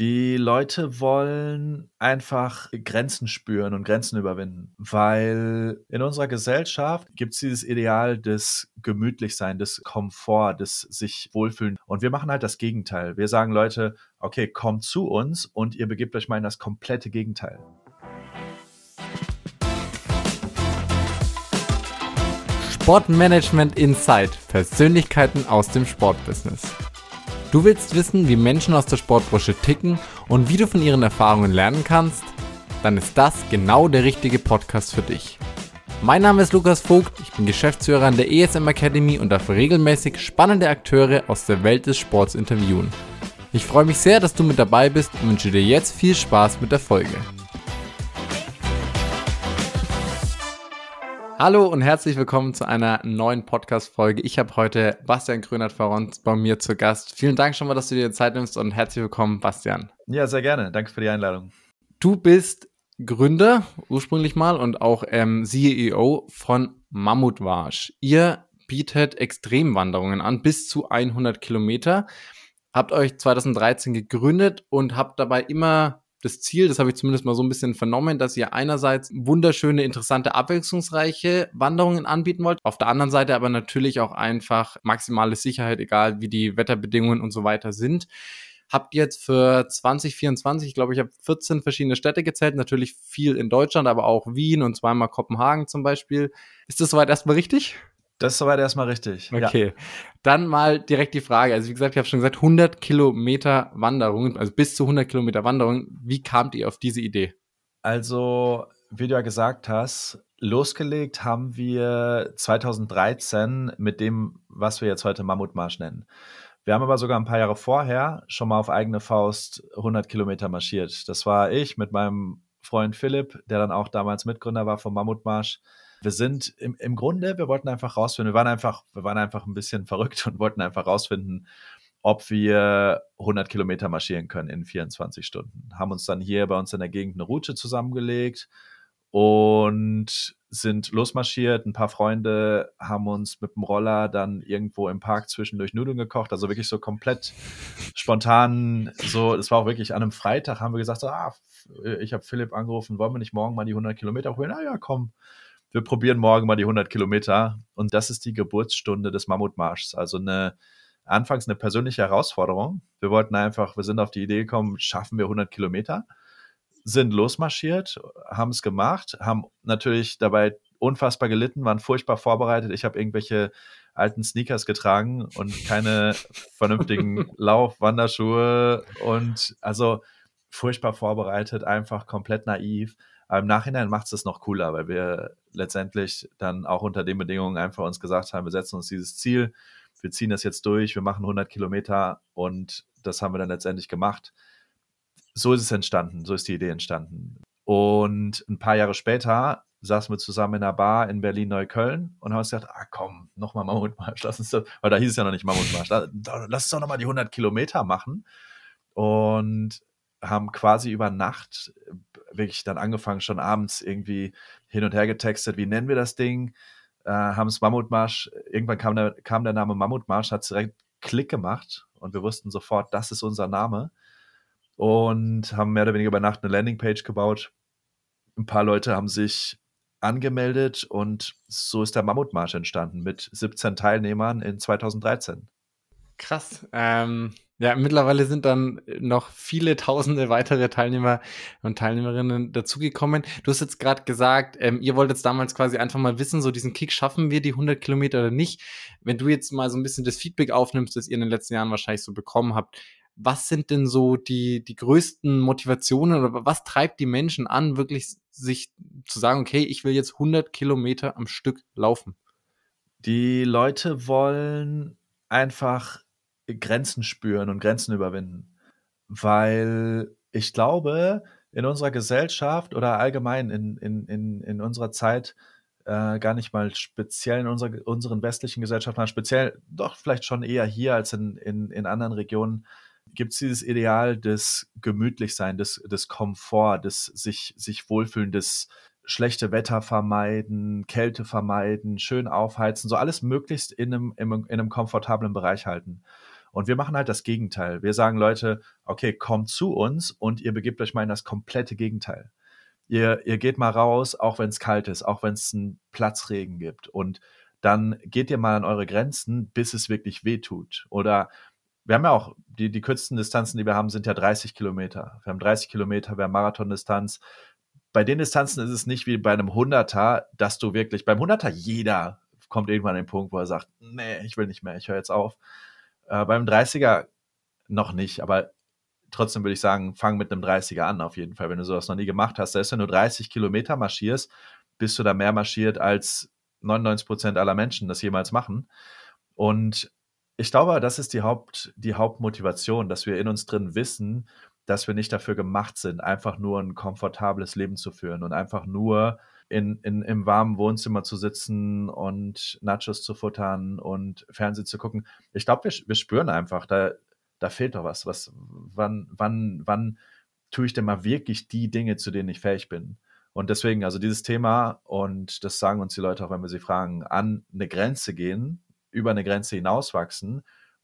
Die Leute wollen einfach Grenzen spüren und Grenzen überwinden, weil in unserer Gesellschaft gibt es dieses Ideal des Gemütlichsein, des Komfort, des sich wohlfühlen. Und wir machen halt das Gegenteil. Wir sagen Leute, okay, kommt zu uns und ihr begebt euch mal in das komplette Gegenteil. Sportmanagement Insight. Persönlichkeiten aus dem Sportbusiness. Du willst wissen, wie Menschen aus der Sportbranche ticken und wie du von ihren Erfahrungen lernen kannst? Dann ist das genau der richtige Podcast für dich. Mein Name ist Lukas Vogt, ich bin Geschäftsführer an der ESM Academy und darf regelmäßig spannende Akteure aus der Welt des Sports interviewen. Ich freue mich sehr, dass du mit dabei bist und wünsche dir jetzt viel Spaß mit der Folge. Hallo und herzlich willkommen zu einer neuen Podcast-Folge. Ich habe heute Bastian Grönert veront bei mir zu Gast. Vielen Dank schon mal, dass du dir Zeit nimmst und herzlich willkommen, Bastian. Ja, sehr gerne. Danke für die Einladung. Du bist Gründer ursprünglich mal und auch ähm, CEO von Mammutwasch. Ihr bietet Extremwanderungen an, bis zu 100 Kilometer. Habt euch 2013 gegründet und habt dabei immer das Ziel, das habe ich zumindest mal so ein bisschen vernommen, dass ihr einerseits wunderschöne, interessante, abwechslungsreiche Wanderungen anbieten wollt, auf der anderen Seite aber natürlich auch einfach maximale Sicherheit, egal wie die Wetterbedingungen und so weiter sind. Habt jetzt für 2024, ich glaube, ich habe 14 verschiedene Städte gezählt, natürlich viel in Deutschland, aber auch Wien und zweimal Kopenhagen zum Beispiel. Ist das soweit erstmal richtig? Das ist soweit erstmal richtig. Okay. Ja. Dann mal direkt die Frage. Also, wie gesagt, ich habe schon gesagt, 100 Kilometer Wanderungen, also bis zu 100 Kilometer Wanderungen. Wie kamt ihr auf diese Idee? Also, wie du ja gesagt hast, losgelegt haben wir 2013 mit dem, was wir jetzt heute Mammutmarsch nennen. Wir haben aber sogar ein paar Jahre vorher schon mal auf eigene Faust 100 Kilometer marschiert. Das war ich mit meinem Freund Philipp, der dann auch damals Mitgründer war vom Mammutmarsch. Wir sind im, im Grunde, wir wollten einfach rausfinden, wir waren einfach, wir waren einfach ein bisschen verrückt und wollten einfach rausfinden, ob wir 100 Kilometer marschieren können in 24 Stunden. Haben uns dann hier bei uns in der Gegend eine Route zusammengelegt und sind losmarschiert. Ein paar Freunde haben uns mit dem Roller dann irgendwo im Park zwischendurch Nudeln gekocht. Also wirklich so komplett spontan. So, es war auch wirklich an einem Freitag haben wir gesagt, so, ah, ich habe Philipp angerufen, wollen wir nicht morgen mal die 100 Kilometer holen? Ah ja, komm wir probieren morgen mal die 100 Kilometer. Und das ist die Geburtsstunde des Mammutmarschs. Also eine, anfangs eine persönliche Herausforderung. Wir wollten einfach, wir sind auf die Idee gekommen, schaffen wir 100 Kilometer, sind losmarschiert, haben es gemacht, haben natürlich dabei unfassbar gelitten, waren furchtbar vorbereitet. Ich habe irgendwelche alten Sneakers getragen und keine vernünftigen Lauf-Wanderschuhe und also furchtbar vorbereitet, einfach komplett naiv. Aber im Nachhinein macht es das noch cooler, weil wir letztendlich dann auch unter den Bedingungen einfach uns gesagt haben, wir setzen uns dieses Ziel, wir ziehen das jetzt durch, wir machen 100 Kilometer und das haben wir dann letztendlich gemacht. So ist es entstanden, so ist die Idee entstanden. Und ein paar Jahre später saßen wir zusammen in einer Bar in Berlin-Neukölln und haben uns gedacht, ah komm, nochmal Mammutmarsch, lass uns das, weil da hieß es ja noch nicht Mammutmarsch, lass uns doch nochmal die 100 Kilometer machen. Und haben quasi über Nacht wirklich dann angefangen, schon abends irgendwie hin und her getextet, wie nennen wir das Ding? Äh, haben es Mammutmarsch, irgendwann kam der, kam der Name Mammutmarsch, hat direkt Klick gemacht und wir wussten sofort, das ist unser Name und haben mehr oder weniger über Nacht eine Landingpage gebaut. Ein paar Leute haben sich angemeldet und so ist der Mammutmarsch entstanden mit 17 Teilnehmern in 2013. Krass. Ähm, ja, mittlerweile sind dann noch viele tausende weitere Teilnehmer und Teilnehmerinnen dazugekommen. Du hast jetzt gerade gesagt, ähm, ihr wolltet damals quasi einfach mal wissen, so diesen Kick, schaffen wir die 100 Kilometer oder nicht? Wenn du jetzt mal so ein bisschen das Feedback aufnimmst, das ihr in den letzten Jahren wahrscheinlich so bekommen habt, was sind denn so die, die größten Motivationen oder was treibt die Menschen an, wirklich sich zu sagen, okay, ich will jetzt 100 Kilometer am Stück laufen? Die Leute wollen einfach Grenzen spüren und Grenzen überwinden. Weil ich glaube, in unserer Gesellschaft oder allgemein in, in, in, in unserer Zeit, äh, gar nicht mal speziell in unserer, unseren westlichen Gesellschaften, speziell doch vielleicht schon eher hier als in, in, in anderen Regionen, gibt es dieses Ideal des Gemütlichsein, des, des Komfort, des sich, sich wohlfühlen, des schlechte Wetter vermeiden, Kälte vermeiden, schön aufheizen, so alles möglichst in einem, in einem, in einem komfortablen Bereich halten. Und wir machen halt das Gegenteil. Wir sagen Leute, okay, kommt zu uns und ihr begebt euch mal in das komplette Gegenteil. Ihr, ihr geht mal raus, auch wenn es kalt ist, auch wenn es einen Platzregen gibt. Und dann geht ihr mal an eure Grenzen, bis es wirklich weh tut. Oder wir haben ja auch, die, die kürzesten Distanzen, die wir haben, sind ja 30 Kilometer. Wir haben 30 Kilometer, wir haben Marathondistanz. Bei den Distanzen ist es nicht wie bei einem Hunderter, dass du wirklich, beim Hunderter jeder kommt irgendwann an den Punkt, wo er sagt, nee, ich will nicht mehr, ich höre jetzt auf. Äh, beim 30er noch nicht, aber trotzdem würde ich sagen, fang mit einem 30er an, auf jeden Fall, wenn du sowas noch nie gemacht hast. Selbst wenn du 30 Kilometer marschierst, bist du da mehr marschiert als 99 Prozent aller Menschen das jemals machen. Und ich glaube, das ist die, Haupt, die Hauptmotivation, dass wir in uns drin wissen, dass wir nicht dafür gemacht sind, einfach nur ein komfortables Leben zu führen und einfach nur in, in, im warmen Wohnzimmer zu sitzen und Nachos zu futtern und Fernsehen zu gucken. Ich glaube, wir, wir spüren einfach, da, da fehlt doch was. was wann, wann, wann tue ich denn mal wirklich die Dinge, zu denen ich fähig bin? Und deswegen, also dieses Thema, und das sagen uns die Leute auch, wenn wir sie fragen, an eine Grenze gehen, über eine Grenze hinauswachsen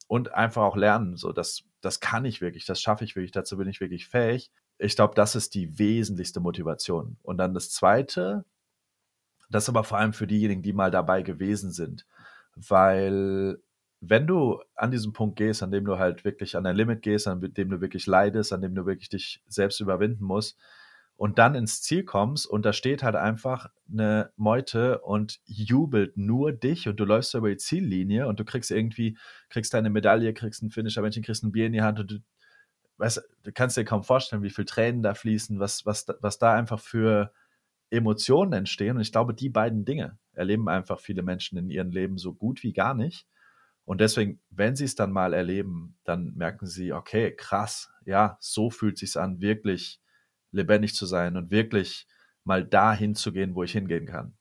und einfach auch lernen, so das, das kann ich wirklich, das schaffe ich wirklich, dazu bin ich wirklich fähig. Ich glaube, das ist die wesentlichste Motivation. Und dann das Zweite, das aber vor allem für diejenigen, die mal dabei gewesen sind, weil wenn du an diesen Punkt gehst, an dem du halt wirklich an dein Limit gehst, an dem du wirklich leidest, an dem du wirklich dich selbst überwinden musst, und dann ins Ziel kommst und da steht halt einfach eine Meute und jubelt nur dich und du läufst über die Ziellinie und du kriegst irgendwie, kriegst deine Medaille, kriegst ein Finisher, Männchen, kriegst ein Bier in die Hand und du, weißt, du kannst dir kaum vorstellen, wie viel Tränen da fließen, was, was, was da einfach für Emotionen entstehen. Und ich glaube, die beiden Dinge erleben einfach viele Menschen in ihrem Leben so gut wie gar nicht. Und deswegen, wenn sie es dann mal erleben, dann merken sie, okay, krass, ja, so fühlt sich's an, wirklich lebendig zu sein und wirklich mal dahin zu gehen, wo ich hingehen kann.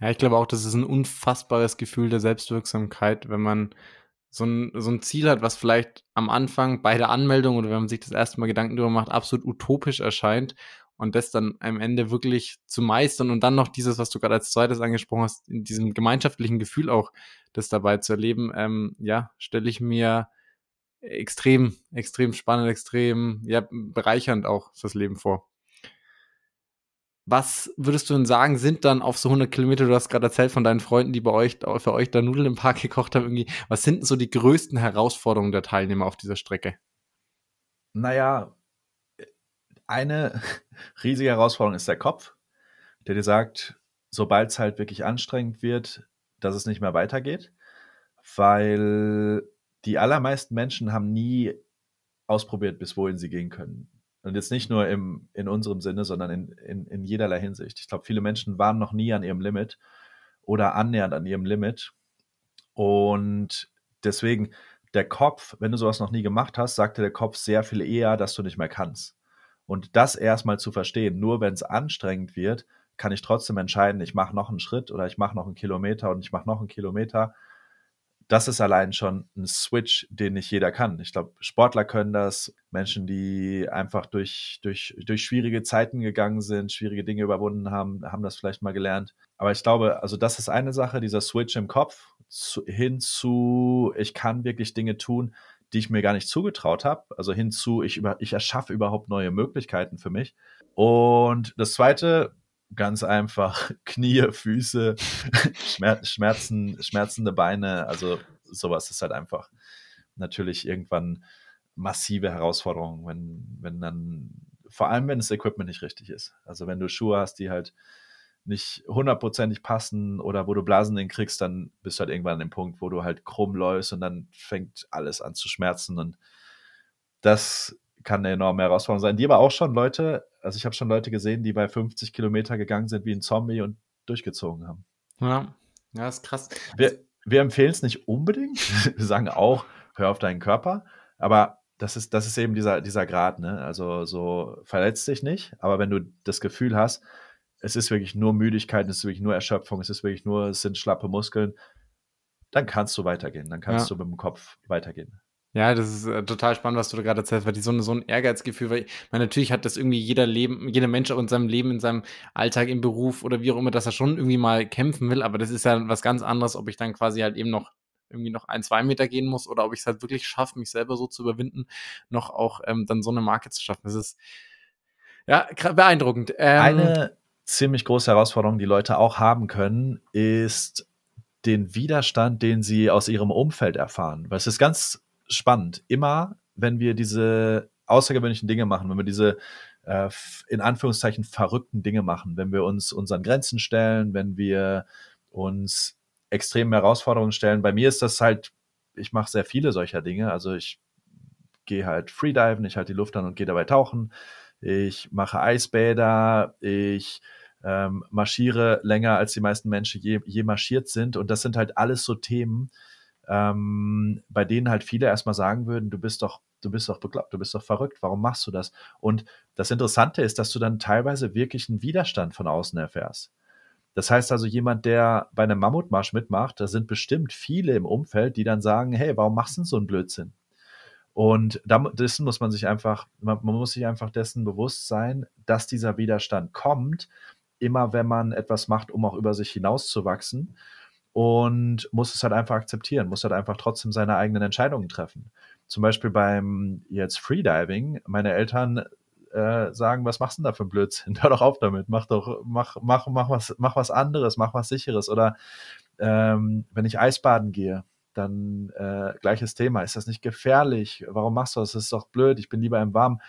Ja, ich glaube auch, das ist ein unfassbares Gefühl der Selbstwirksamkeit, wenn man so ein, so ein Ziel hat, was vielleicht am Anfang bei der Anmeldung oder wenn man sich das erste Mal Gedanken darüber macht, absolut utopisch erscheint und das dann am Ende wirklich zu meistern und dann noch dieses, was du gerade als zweites angesprochen hast, in diesem gemeinschaftlichen Gefühl auch das dabei zu erleben, ähm, ja, stelle ich mir extrem, extrem spannend, extrem ja, bereichernd auch fürs Leben vor. Was würdest du denn sagen, sind dann auf so 100 Kilometer, du hast gerade erzählt von deinen Freunden, die bei euch, für euch da Nudeln im Park gekocht haben, irgendwie, was sind denn so die größten Herausforderungen der Teilnehmer auf dieser Strecke? Naja, eine riesige Herausforderung ist der Kopf, der dir sagt, sobald es halt wirklich anstrengend wird, dass es nicht mehr weitergeht, weil die allermeisten Menschen haben nie ausprobiert, bis wohin sie gehen können. Und jetzt nicht nur im, in unserem Sinne, sondern in, in, in jederlei Hinsicht. Ich glaube, viele Menschen waren noch nie an ihrem Limit oder annähernd an ihrem Limit. Und deswegen, der Kopf, wenn du sowas noch nie gemacht hast, sagte der Kopf sehr viel eher, dass du nicht mehr kannst. Und das erstmal zu verstehen, nur wenn es anstrengend wird, kann ich trotzdem entscheiden, ich mache noch einen Schritt oder ich mache noch einen Kilometer und ich mache noch einen Kilometer das ist allein schon ein Switch, den nicht jeder kann. Ich glaube, Sportler können das, Menschen, die einfach durch, durch, durch schwierige Zeiten gegangen sind, schwierige Dinge überwunden haben, haben das vielleicht mal gelernt. Aber ich glaube, also das ist eine Sache, dieser Switch im Kopf zu, hin zu, ich kann wirklich Dinge tun, die ich mir gar nicht zugetraut habe. Also hinzu, ich, über, ich erschaffe überhaupt neue Möglichkeiten für mich. Und das Zweite, ganz einfach Knie, Füße, Schmerzen, schmerzende Beine. Also sowas ist halt einfach natürlich irgendwann massive Herausforderung, wenn, wenn dann, vor allem wenn das Equipment nicht richtig ist. Also wenn du Schuhe hast, die halt nicht hundertprozentig passen oder wo du Blasen in kriegst, dann bist du halt irgendwann an dem Punkt, wo du halt krumm läufst und dann fängt alles an zu schmerzen und das kann eine enorme Herausforderung sein, die aber auch schon Leute also ich habe schon Leute gesehen, die bei 50 Kilometer gegangen sind wie ein Zombie und durchgezogen haben. Ja, ja, ist krass. Wir, wir empfehlen es nicht unbedingt. wir sagen auch, hör auf deinen Körper. Aber das ist, das ist eben dieser, dieser Grad, ne? Also so verletzt dich nicht, aber wenn du das Gefühl hast, es ist wirklich nur Müdigkeit, es ist wirklich nur Erschöpfung, es ist wirklich nur, es sind schlappe Muskeln, dann kannst du weitergehen. Dann kannst ja. du mit dem Kopf weitergehen. Ja, das ist äh, total spannend, was du da gerade erzählst, weil die so, so ein Ehrgeizgefühl, weil meine, natürlich hat das irgendwie jeder Leben, jeder Mensch auch in seinem Leben, in seinem Alltag, im Beruf oder wie auch immer, dass er schon irgendwie mal kämpfen will, aber das ist ja was ganz anderes, ob ich dann quasi halt eben noch irgendwie noch ein, zwei Meter gehen muss oder ob ich es halt wirklich schaffe, mich selber so zu überwinden, noch auch ähm, dann so eine Marke zu schaffen. Das ist ja beeindruckend. Ähm, eine ziemlich große Herausforderung, die Leute auch haben können, ist den Widerstand, den sie aus ihrem Umfeld erfahren. Weil es ist ganz spannend. Immer, wenn wir diese außergewöhnlichen Dinge machen, wenn wir diese äh, in Anführungszeichen verrückten Dinge machen, wenn wir uns unseren Grenzen stellen, wenn wir uns extremen Herausforderungen stellen. Bei mir ist das halt, ich mache sehr viele solcher Dinge. Also ich gehe halt Freediven, ich halte die Luft an und gehe dabei tauchen. Ich mache Eisbäder, ich ähm, marschiere länger, als die meisten Menschen je, je marschiert sind. Und das sind halt alles so Themen, ähm, bei denen halt viele erstmal sagen würden, du bist doch, du bist doch bekloppt, du bist doch verrückt, warum machst du das? Und das Interessante ist, dass du dann teilweise wirklich einen Widerstand von außen erfährst. Das heißt also, jemand, der bei einem Mammutmarsch mitmacht, da sind bestimmt viele im Umfeld, die dann sagen, hey, warum machst du denn so einen Blödsinn? Und dessen muss man sich einfach, man, man muss sich einfach dessen bewusst sein, dass dieser Widerstand kommt, immer wenn man etwas macht, um auch über sich hinauszuwachsen und muss es halt einfach akzeptieren, muss halt einfach trotzdem seine eigenen Entscheidungen treffen. Zum Beispiel beim jetzt Freediving, meine Eltern äh, sagen, was machst du denn da für ein Blödsinn? Hör doch auf damit, mach doch, mach, mach, mach was, mach was anderes, mach was sicheres. Oder ähm, wenn ich Eisbaden gehe, dann äh, gleiches Thema. Ist das nicht gefährlich? Warum machst du das? Das ist doch blöd, ich bin lieber im Warmen.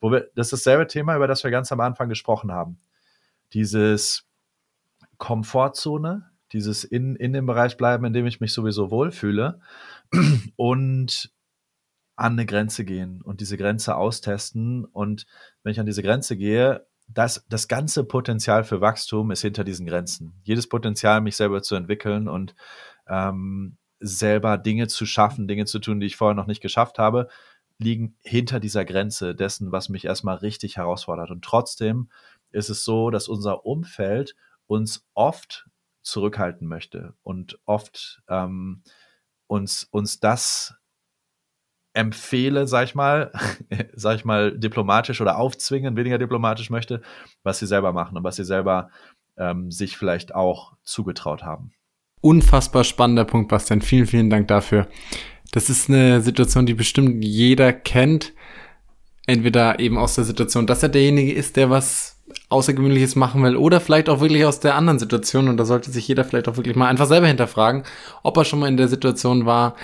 Wo wir, das ist dasselbe Thema, über das wir ganz am Anfang gesprochen haben. Dieses Komfortzone, dieses in, in dem Bereich bleiben, in dem ich mich sowieso wohlfühle und an eine Grenze gehen und diese Grenze austesten. Und wenn ich an diese Grenze gehe, das, das ganze Potenzial für Wachstum ist hinter diesen Grenzen. Jedes Potenzial, mich selber zu entwickeln und ähm, selber Dinge zu schaffen, Dinge zu tun, die ich vorher noch nicht geschafft habe, liegen hinter dieser Grenze dessen, was mich erstmal richtig herausfordert. Und trotzdem ist es so, dass unser Umfeld uns oft zurückhalten möchte und oft ähm, uns, uns das empfehle, sag ich mal, sag ich mal, diplomatisch oder aufzwingen, weniger diplomatisch möchte, was sie selber machen und was sie selber ähm, sich vielleicht auch zugetraut haben. Unfassbar spannender Punkt, Bastian. Vielen, vielen Dank dafür. Das ist eine Situation, die bestimmt jeder kennt. Entweder eben aus der Situation, dass er derjenige ist, der was Außergewöhnliches machen will oder vielleicht auch wirklich aus der anderen Situation. Und da sollte sich jeder vielleicht auch wirklich mal einfach selber hinterfragen, ob er schon mal in der Situation war,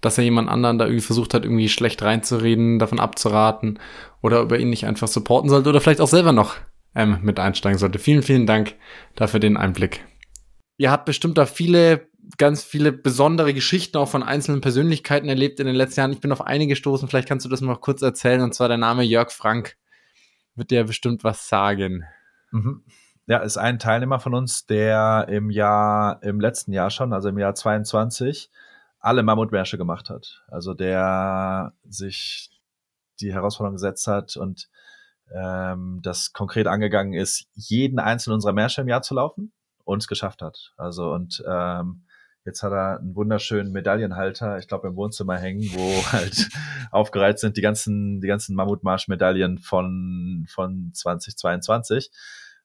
dass er jemand anderen da irgendwie versucht hat, irgendwie schlecht reinzureden, davon abzuraten oder über ihn nicht einfach supporten sollte oder vielleicht auch selber noch ähm, mit einsteigen sollte. Vielen, vielen Dank dafür den Einblick. Ihr habt bestimmt da viele, ganz viele besondere Geschichten auch von einzelnen Persönlichkeiten erlebt in den letzten Jahren. Ich bin auf einige gestoßen, vielleicht kannst du das mal kurz erzählen, und zwar der Name Jörg Frank. Wird dir bestimmt was sagen. Mhm. Ja, ist ein Teilnehmer von uns, der im Jahr, im letzten Jahr schon, also im Jahr 22, alle Mammutmärsche gemacht hat. Also der sich die Herausforderung gesetzt hat und ähm, das konkret angegangen ist, jeden einzelnen unserer Märsche im Jahr zu laufen und es geschafft hat. Also und ähm, jetzt hat er einen wunderschönen Medaillenhalter, ich glaube im Wohnzimmer hängen, wo halt aufgereiht sind die ganzen die ganzen Mammutmarsch-Medaillen von von 2022.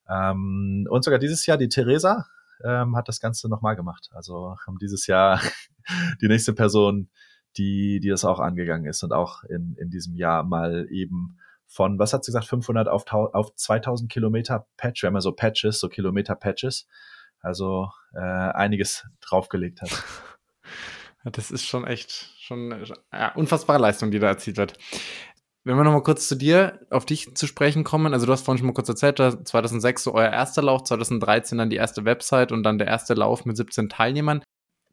Ähm, und sogar dieses Jahr die Theresa ähm, hat das Ganze nochmal gemacht. Also haben dieses Jahr die nächste Person, die, die das auch angegangen ist und auch in, in diesem Jahr mal eben von, was hat sie gesagt, 500 auf, auf 2000 Kilometer Patch, wir haben ja so Patches, so Kilometer Patches, also äh, einiges draufgelegt hat. Das ist schon echt, schon ja, unfassbare Leistung, die da erzielt wird. Wenn wir nochmal kurz zu dir, auf dich zu sprechen kommen, also du hast vorhin schon mal kurz erzählt, 2006 so euer erster Lauf, 2013 dann die erste Website und dann der erste Lauf mit 17 Teilnehmern.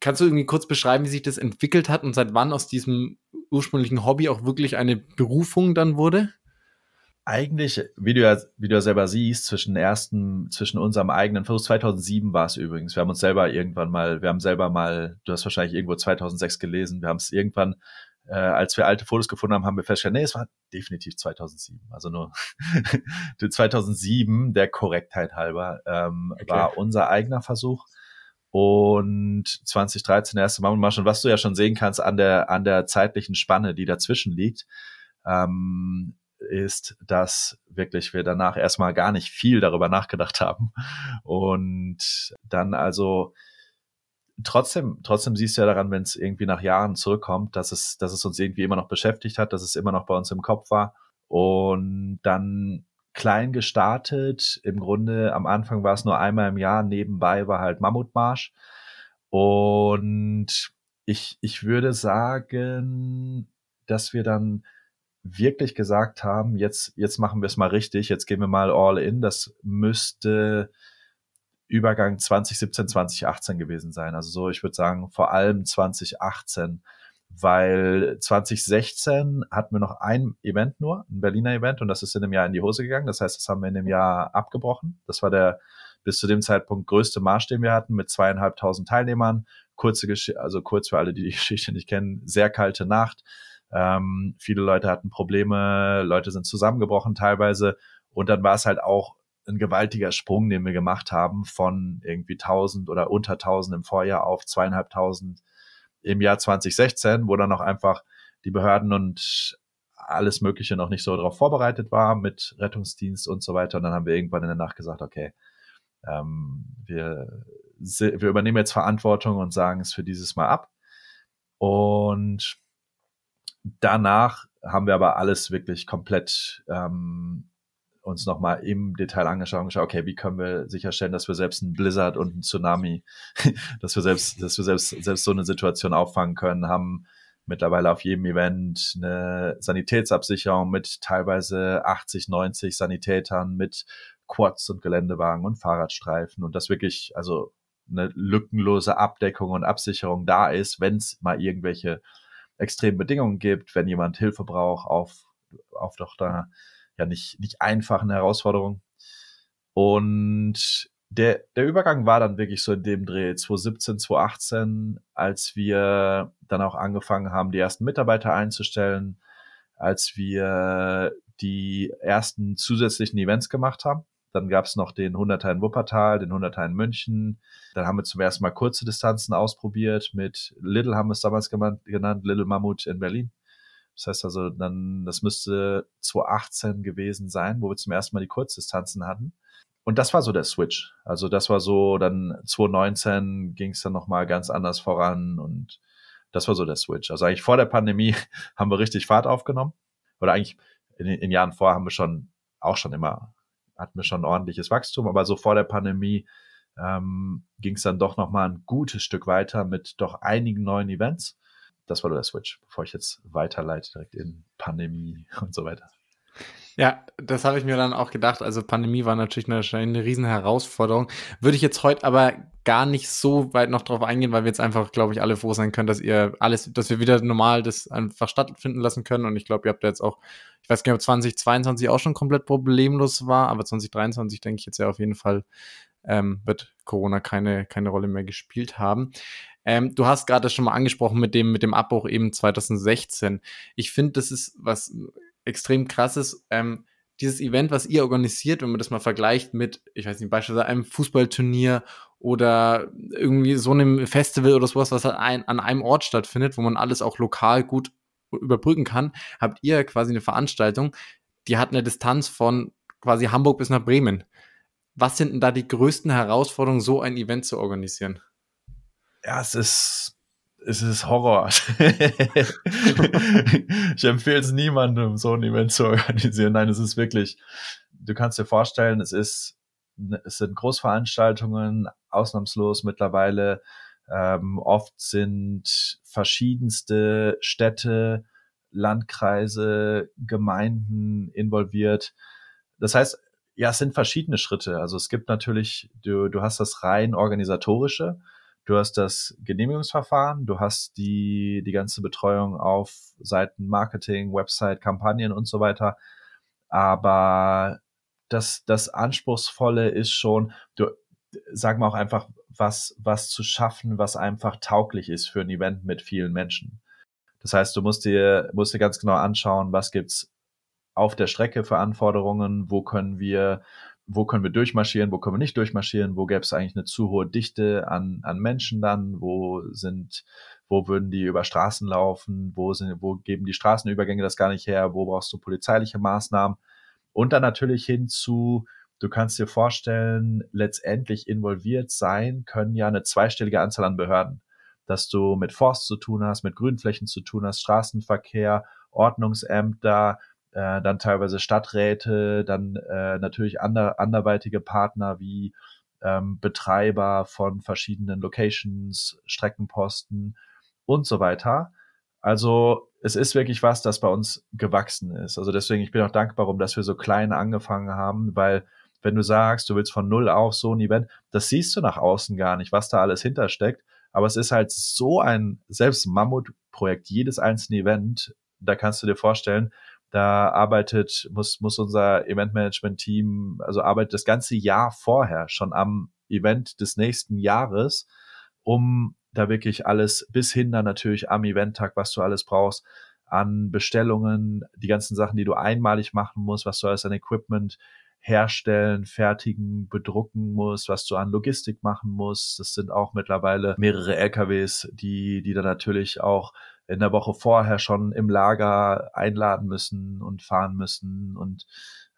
Kannst du irgendwie kurz beschreiben, wie sich das entwickelt hat und seit wann aus diesem ursprünglichen Hobby auch wirklich eine Berufung dann wurde? Eigentlich, wie du ja, wie du ja selber siehst, zwischen ersten, zwischen unserem eigenen Versuch, 2007 war es übrigens. Wir haben uns selber irgendwann mal, wir haben selber mal, du hast wahrscheinlich irgendwo 2006 gelesen, wir haben es irgendwann äh, als wir alte Fotos gefunden haben, haben wir festgestellt, nee, es war definitiv 2007. Also nur 2007, der Korrektheit halber, ähm, okay. war unser eigener Versuch. Und 2013 der erste Mammutmarsch. Und was du ja schon sehen kannst an der, an der zeitlichen Spanne, die dazwischen liegt, ähm, ist, dass wirklich wir danach erstmal gar nicht viel darüber nachgedacht haben. Und dann also trotzdem, trotzdem siehst du ja daran, wenn es irgendwie nach Jahren zurückkommt, dass es, dass es uns irgendwie immer noch beschäftigt hat, dass es immer noch bei uns im Kopf war. Und dann klein gestartet. Im Grunde am Anfang war es nur einmal im Jahr. Nebenbei war halt Mammutmarsch. Und ich, ich würde sagen, dass wir dann wirklich gesagt haben, jetzt, jetzt machen wir es mal richtig, jetzt gehen wir mal all in. Das müsste Übergang 2017, 2018 gewesen sein. Also so, ich würde sagen, vor allem 2018, weil 2016 hatten wir noch ein Event nur, ein Berliner Event, und das ist in dem Jahr in die Hose gegangen. Das heißt, das haben wir in dem Jahr abgebrochen. Das war der bis zu dem Zeitpunkt größte Marsch, den wir hatten, mit zweieinhalbtausend Teilnehmern. Kurze Geschichte, also kurz für alle, die die Geschichte nicht kennen, sehr kalte Nacht. Ähm, viele Leute hatten Probleme, Leute sind zusammengebrochen teilweise. Und dann war es halt auch ein gewaltiger Sprung, den wir gemacht haben von irgendwie 1000 oder unter 1000 im Vorjahr auf zweieinhalbtausend im Jahr 2016, wo dann noch einfach die Behörden und alles Mögliche noch nicht so darauf vorbereitet war mit Rettungsdienst und so weiter. Und dann haben wir irgendwann in der Nacht gesagt, okay, ähm, wir, wir übernehmen jetzt Verantwortung und sagen es für dieses Mal ab. Und danach haben wir aber alles wirklich komplett ähm, uns nochmal im Detail angeschaut und geschaut, okay, wie können wir sicherstellen, dass wir selbst einen Blizzard und einen Tsunami, dass wir selbst, dass wir selbst, selbst so eine Situation auffangen können, haben mittlerweile auf jedem Event eine Sanitätsabsicherung mit teilweise 80, 90 Sanitätern, mit Quads und Geländewagen und Fahrradstreifen und das wirklich, also eine lückenlose Abdeckung und Absicherung da ist, wenn es mal irgendwelche extremen Bedingungen gibt, wenn jemand Hilfe braucht auf, auf doch da ja nicht, nicht einfachen Herausforderung. Und der, der Übergang war dann wirklich so in dem Dreh 2017, 2018, als wir dann auch angefangen haben, die ersten Mitarbeiter einzustellen, als wir die ersten zusätzlichen Events gemacht haben. Dann gab es noch den 100er in Wuppertal, den 100er in München. Dann haben wir zum ersten Mal kurze Distanzen ausprobiert mit Little haben wir es damals genannt, Little Mammut in Berlin. Das heißt also, dann, das müsste 2018 gewesen sein, wo wir zum ersten Mal die Kurzdistanzen hatten. Und das war so der Switch. Also das war so, dann 2019 ging es dann nochmal ganz anders voran und das war so der Switch. Also eigentlich vor der Pandemie haben wir richtig Fahrt aufgenommen. Oder eigentlich in den Jahren vor haben wir schon auch schon immer, hatten wir schon ordentliches Wachstum, aber so vor der Pandemie ähm, ging es dann doch nochmal ein gutes Stück weiter mit doch einigen neuen Events das war nur der Switch, bevor ich jetzt weiterleite direkt in Pandemie und so weiter. Ja, das habe ich mir dann auch gedacht. Also Pandemie war natürlich eine, eine riesen Herausforderung. Würde ich jetzt heute aber gar nicht so weit noch drauf eingehen, weil wir jetzt einfach, glaube ich, alle froh sein können, dass ihr alles, dass wir wieder normal das einfach stattfinden lassen können. Und ich glaube, ihr habt jetzt auch, ich weiß gar nicht, ob 2022 auch schon komplett problemlos war, aber 2023 denke ich jetzt ja auf jeden Fall ähm, wird Corona keine, keine Rolle mehr gespielt haben. Ähm, du hast gerade schon mal angesprochen mit dem, mit dem Abbruch eben 2016. Ich finde, das ist was extrem krasses. Ähm, dieses Event, was ihr organisiert, wenn man das mal vergleicht mit, ich weiß nicht, beispielsweise einem Fußballturnier oder irgendwie so einem Festival oder sowas, was halt an einem Ort stattfindet, wo man alles auch lokal gut überbrücken kann, habt ihr quasi eine Veranstaltung, die hat eine Distanz von quasi Hamburg bis nach Bremen. Was sind denn da die größten Herausforderungen, so ein Event zu organisieren? Ja, es ist, es ist Horror. ich empfehle es niemandem, so ein Event zu organisieren. Nein, es ist wirklich, du kannst dir vorstellen, es ist, es sind Großveranstaltungen, ausnahmslos mittlerweile. Ähm, oft sind verschiedenste Städte, Landkreise, Gemeinden involviert. Das heißt, ja, es sind verschiedene Schritte. Also es gibt natürlich, du, du hast das rein organisatorische, du hast das Genehmigungsverfahren, du hast die, die ganze Betreuung auf Seiten Marketing, Website, Kampagnen und so weiter. Aber das, das Anspruchsvolle ist schon, du, sag mal auch einfach, was, was zu schaffen, was einfach tauglich ist für ein Event mit vielen Menschen. Das heißt, du musst dir, musst dir ganz genau anschauen, was gibt's auf der Strecke für Anforderungen, wo können wir, wo können wir durchmarschieren, wo können wir nicht durchmarschieren, wo gäbe es eigentlich eine zu hohe Dichte an, an Menschen dann, wo sind, wo würden die über Straßen laufen, wo sind, wo geben die Straßenübergänge das gar nicht her, wo brauchst du polizeiliche Maßnahmen und dann natürlich hin zu, du kannst dir vorstellen, letztendlich involviert sein können ja eine zweistellige Anzahl an Behörden. Dass du mit Forst zu tun hast, mit Grünflächen zu tun hast, Straßenverkehr, Ordnungsämter, äh, dann teilweise Stadträte, dann äh, natürlich ander, anderweitige Partner wie ähm, Betreiber von verschiedenen Locations, Streckenposten und so weiter. Also es ist wirklich was, das bei uns gewachsen ist. Also deswegen, ich bin auch dankbar, um dass wir so klein angefangen haben, weil wenn du sagst, du willst von null auf so ein Event, das siehst du nach außen gar nicht, was da alles hintersteckt. Aber es ist halt so ein selbst Mammutprojekt, jedes einzelne Event, da kannst du dir vorstellen, da arbeitet, muss, muss unser Eventmanagement-Team, also arbeitet das ganze Jahr vorher schon am Event des nächsten Jahres, um da wirklich alles bis hin dann natürlich am Eventtag, was du alles brauchst, an Bestellungen, die ganzen Sachen, die du einmalig machen musst, was du alles an Equipment herstellen, fertigen, bedrucken musst, was du an Logistik machen musst. Das sind auch mittlerweile mehrere LKWs, die, die dann natürlich auch in der Woche vorher schon im Lager einladen müssen und fahren müssen und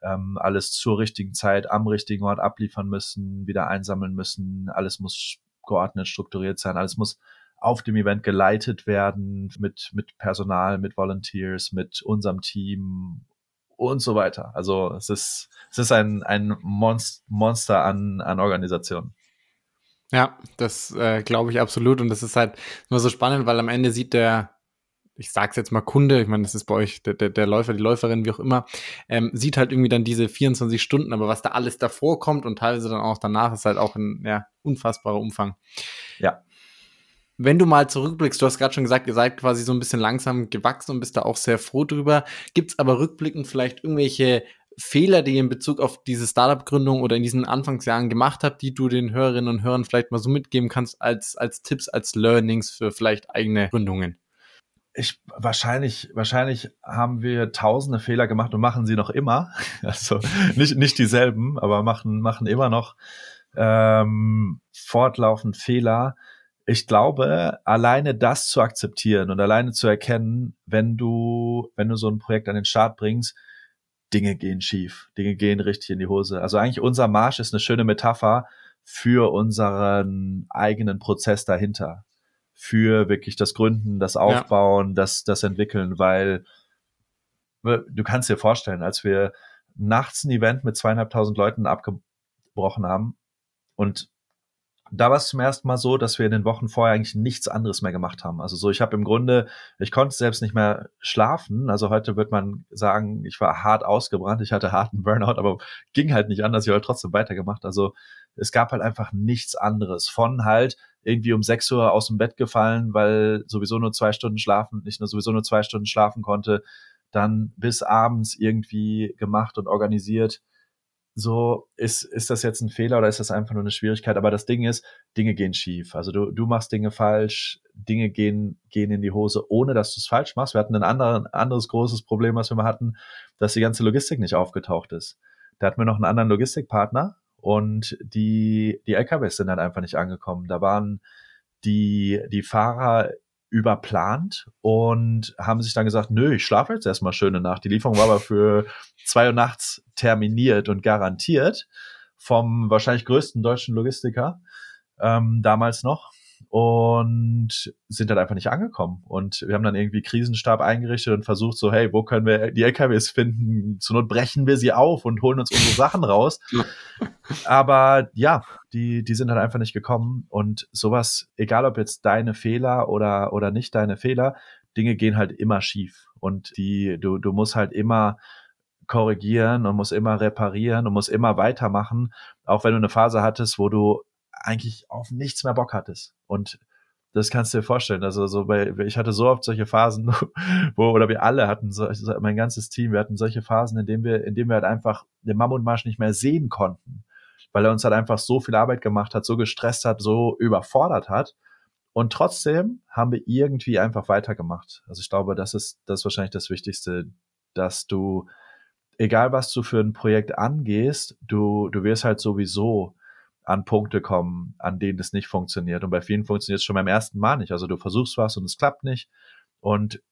ähm, alles zur richtigen Zeit am richtigen Ort abliefern müssen, wieder einsammeln müssen. Alles muss geordnet, strukturiert sein. Alles muss auf dem Event geleitet werden mit, mit Personal, mit Volunteers, mit unserem Team und so weiter. Also es ist, es ist ein, ein Monster an, an Organisationen. Ja, das äh, glaube ich absolut. Und das ist halt immer so spannend, weil am Ende sieht der, ich sag's jetzt mal Kunde, ich meine, das ist bei euch der, der, der Läufer, die Läuferin, wie auch immer, ähm, sieht halt irgendwie dann diese 24 Stunden, aber was da alles davor kommt und teilweise dann auch danach, ist halt auch ein ja, unfassbarer Umfang. Ja. Wenn du mal zurückblickst, du hast gerade schon gesagt, ihr seid quasi so ein bisschen langsam gewachsen und bist da auch sehr froh drüber. Gibt's aber rückblickend vielleicht irgendwelche Fehler, die ihr in Bezug auf diese Startup-Gründung oder in diesen Anfangsjahren gemacht habt, die du den Hörerinnen und Hörern vielleicht mal so mitgeben kannst als, als Tipps, als Learnings für vielleicht eigene Gründungen? Ich wahrscheinlich, wahrscheinlich haben wir tausende Fehler gemacht und machen sie noch immer. Also nicht, nicht dieselben, aber machen, machen immer noch ähm, fortlaufend Fehler. Ich glaube, alleine das zu akzeptieren und alleine zu erkennen, wenn du, wenn du so ein Projekt an den Start bringst, Dinge gehen schief, Dinge gehen richtig in die Hose. Also eigentlich unser Marsch ist eine schöne Metapher für unseren eigenen Prozess dahinter für wirklich das Gründen, das Aufbauen, ja. das, das Entwickeln, weil du kannst dir vorstellen, als wir nachts ein Event mit zweieinhalbtausend Leuten abgebrochen haben und da war es zum ersten Mal so, dass wir in den Wochen vorher eigentlich nichts anderes mehr gemacht haben. Also so, ich habe im Grunde, ich konnte selbst nicht mehr schlafen. Also heute wird man sagen, ich war hart ausgebrannt, ich hatte harten Burnout, aber ging halt nicht anders. Ich habe trotzdem weitergemacht. Also es gab halt einfach nichts anderes. Von halt irgendwie um sechs Uhr aus dem Bett gefallen, weil sowieso nur zwei Stunden schlafen, nicht nur sowieso nur zwei Stunden schlafen konnte, dann bis abends irgendwie gemacht und organisiert. So, ist, ist das jetzt ein Fehler oder ist das einfach nur eine Schwierigkeit? Aber das Ding ist, Dinge gehen schief. Also du, du machst Dinge falsch, Dinge gehen, gehen in die Hose, ohne dass du es falsch machst. Wir hatten ein anderen, anderes großes Problem, was wir mal hatten, dass die ganze Logistik nicht aufgetaucht ist. Da hatten wir noch einen anderen Logistikpartner, und die, die LKWs sind dann einfach nicht angekommen. Da waren die, die Fahrer überplant und haben sich dann gesagt, nö, ich schlafe jetzt erstmal schöne Nacht. Die Lieferung war aber für zwei Uhr nachts terminiert und garantiert vom wahrscheinlich größten deutschen Logistiker ähm, damals noch und sind dann einfach nicht angekommen. Und wir haben dann irgendwie Krisenstab eingerichtet und versucht so, hey, wo können wir die LKWs finden? Zur Not brechen wir sie auf und holen uns unsere Sachen raus. Aber ja, die, die sind halt einfach nicht gekommen. Und sowas, egal ob jetzt deine Fehler oder, oder nicht deine Fehler, Dinge gehen halt immer schief. Und die, du, du musst halt immer korrigieren und musst immer reparieren und musst immer weitermachen, auch wenn du eine Phase hattest, wo du eigentlich auf nichts mehr Bock hattest. Und das kannst du dir vorstellen. Also so bei, ich hatte so oft solche Phasen, wo, oder wir alle hatten, so, mein ganzes Team, wir hatten solche Phasen, in denen wir, in denen wir halt einfach den Mammutmarsch nicht mehr sehen konnten. Weil er uns halt einfach so viel Arbeit gemacht hat, so gestresst hat, so überfordert hat. Und trotzdem haben wir irgendwie einfach weitergemacht. Also ich glaube, das ist, das ist wahrscheinlich das Wichtigste, dass du, egal was du für ein Projekt angehst, du, du wirst halt sowieso an Punkte kommen, an denen es nicht funktioniert. Und bei vielen funktioniert es schon beim ersten Mal nicht. Also du versuchst was und es klappt nicht. Und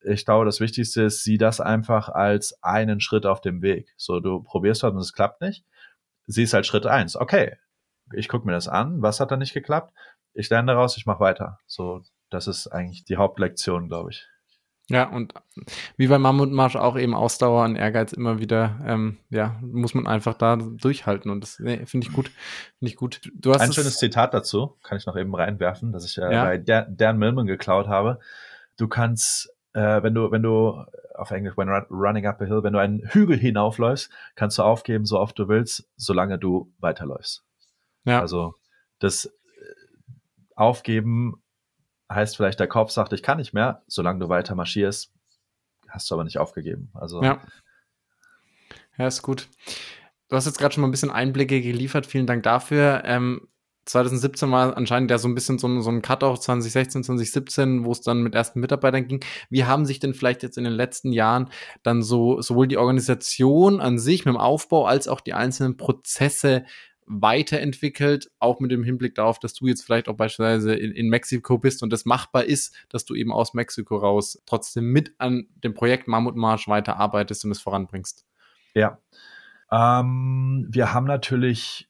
ich glaube, das Wichtigste ist, sieh das einfach als einen Schritt auf dem Weg. So, du probierst was und es klappt nicht. siehst halt Schritt eins. Okay, ich gucke mir das an, was hat da nicht geklappt? Ich lerne daraus, ich mache weiter. So, das ist eigentlich die Hauptlektion, glaube ich. Ja, und wie beim Mammutmarsch auch eben Ausdauer und Ehrgeiz immer wieder, ähm, ja, muss man einfach da durchhalten und das nee, finde ich gut, finde ich gut. Du hast Ein schönes Zitat dazu, kann ich noch eben reinwerfen, dass ich äh, ja. bei Dan, Dan Millman geklaut habe. Du kannst, äh, wenn du, wenn du auf Englisch, when running up a hill, wenn du einen Hügel hinaufläufst, kannst du aufgeben, so oft du willst, solange du weiterläufst. Ja. Also das äh, Aufgeben heißt vielleicht, der Kopf sagt, ich kann nicht mehr, solange du weiter marschierst, hast du aber nicht aufgegeben. Also ja. Ja, ist gut. Du hast jetzt gerade schon mal ein bisschen Einblicke geliefert. Vielen Dank dafür. Ähm, 2017 war anscheinend ja so ein bisschen so ein, so ein Cut-Off 2016, 2017, wo es dann mit ersten Mitarbeitern ging. Wie haben sich denn vielleicht jetzt in den letzten Jahren dann so sowohl die Organisation an sich mit dem Aufbau als auch die einzelnen Prozesse weiterentwickelt, auch mit dem Hinblick darauf, dass du jetzt vielleicht auch beispielsweise in, in, Mexiko bist und das machbar ist, dass du eben aus Mexiko raus trotzdem mit an dem Projekt Mammutmarsch weiterarbeitest und es voranbringst. Ja. Ähm, wir haben natürlich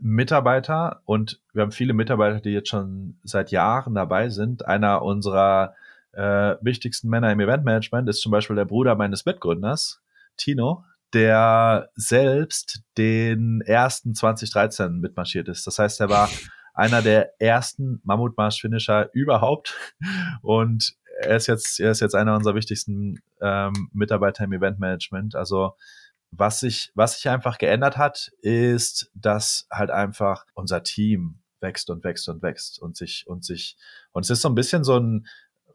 Mitarbeiter und wir haben viele Mitarbeiter, die jetzt schon seit Jahren dabei sind. Einer unserer äh, wichtigsten Männer im Eventmanagement ist zum Beispiel der Bruder meines Mitgründers, Tino, der selbst den ersten 2013 mitmarschiert ist. Das heißt, er war einer der ersten Mammutmarsch-Finisher überhaupt und er ist jetzt, er ist jetzt einer unserer wichtigsten ähm, Mitarbeiter im Eventmanagement. Also was sich, was sich einfach geändert hat, ist, dass halt einfach unser Team wächst und wächst und wächst und sich und sich und es ist so ein bisschen so ein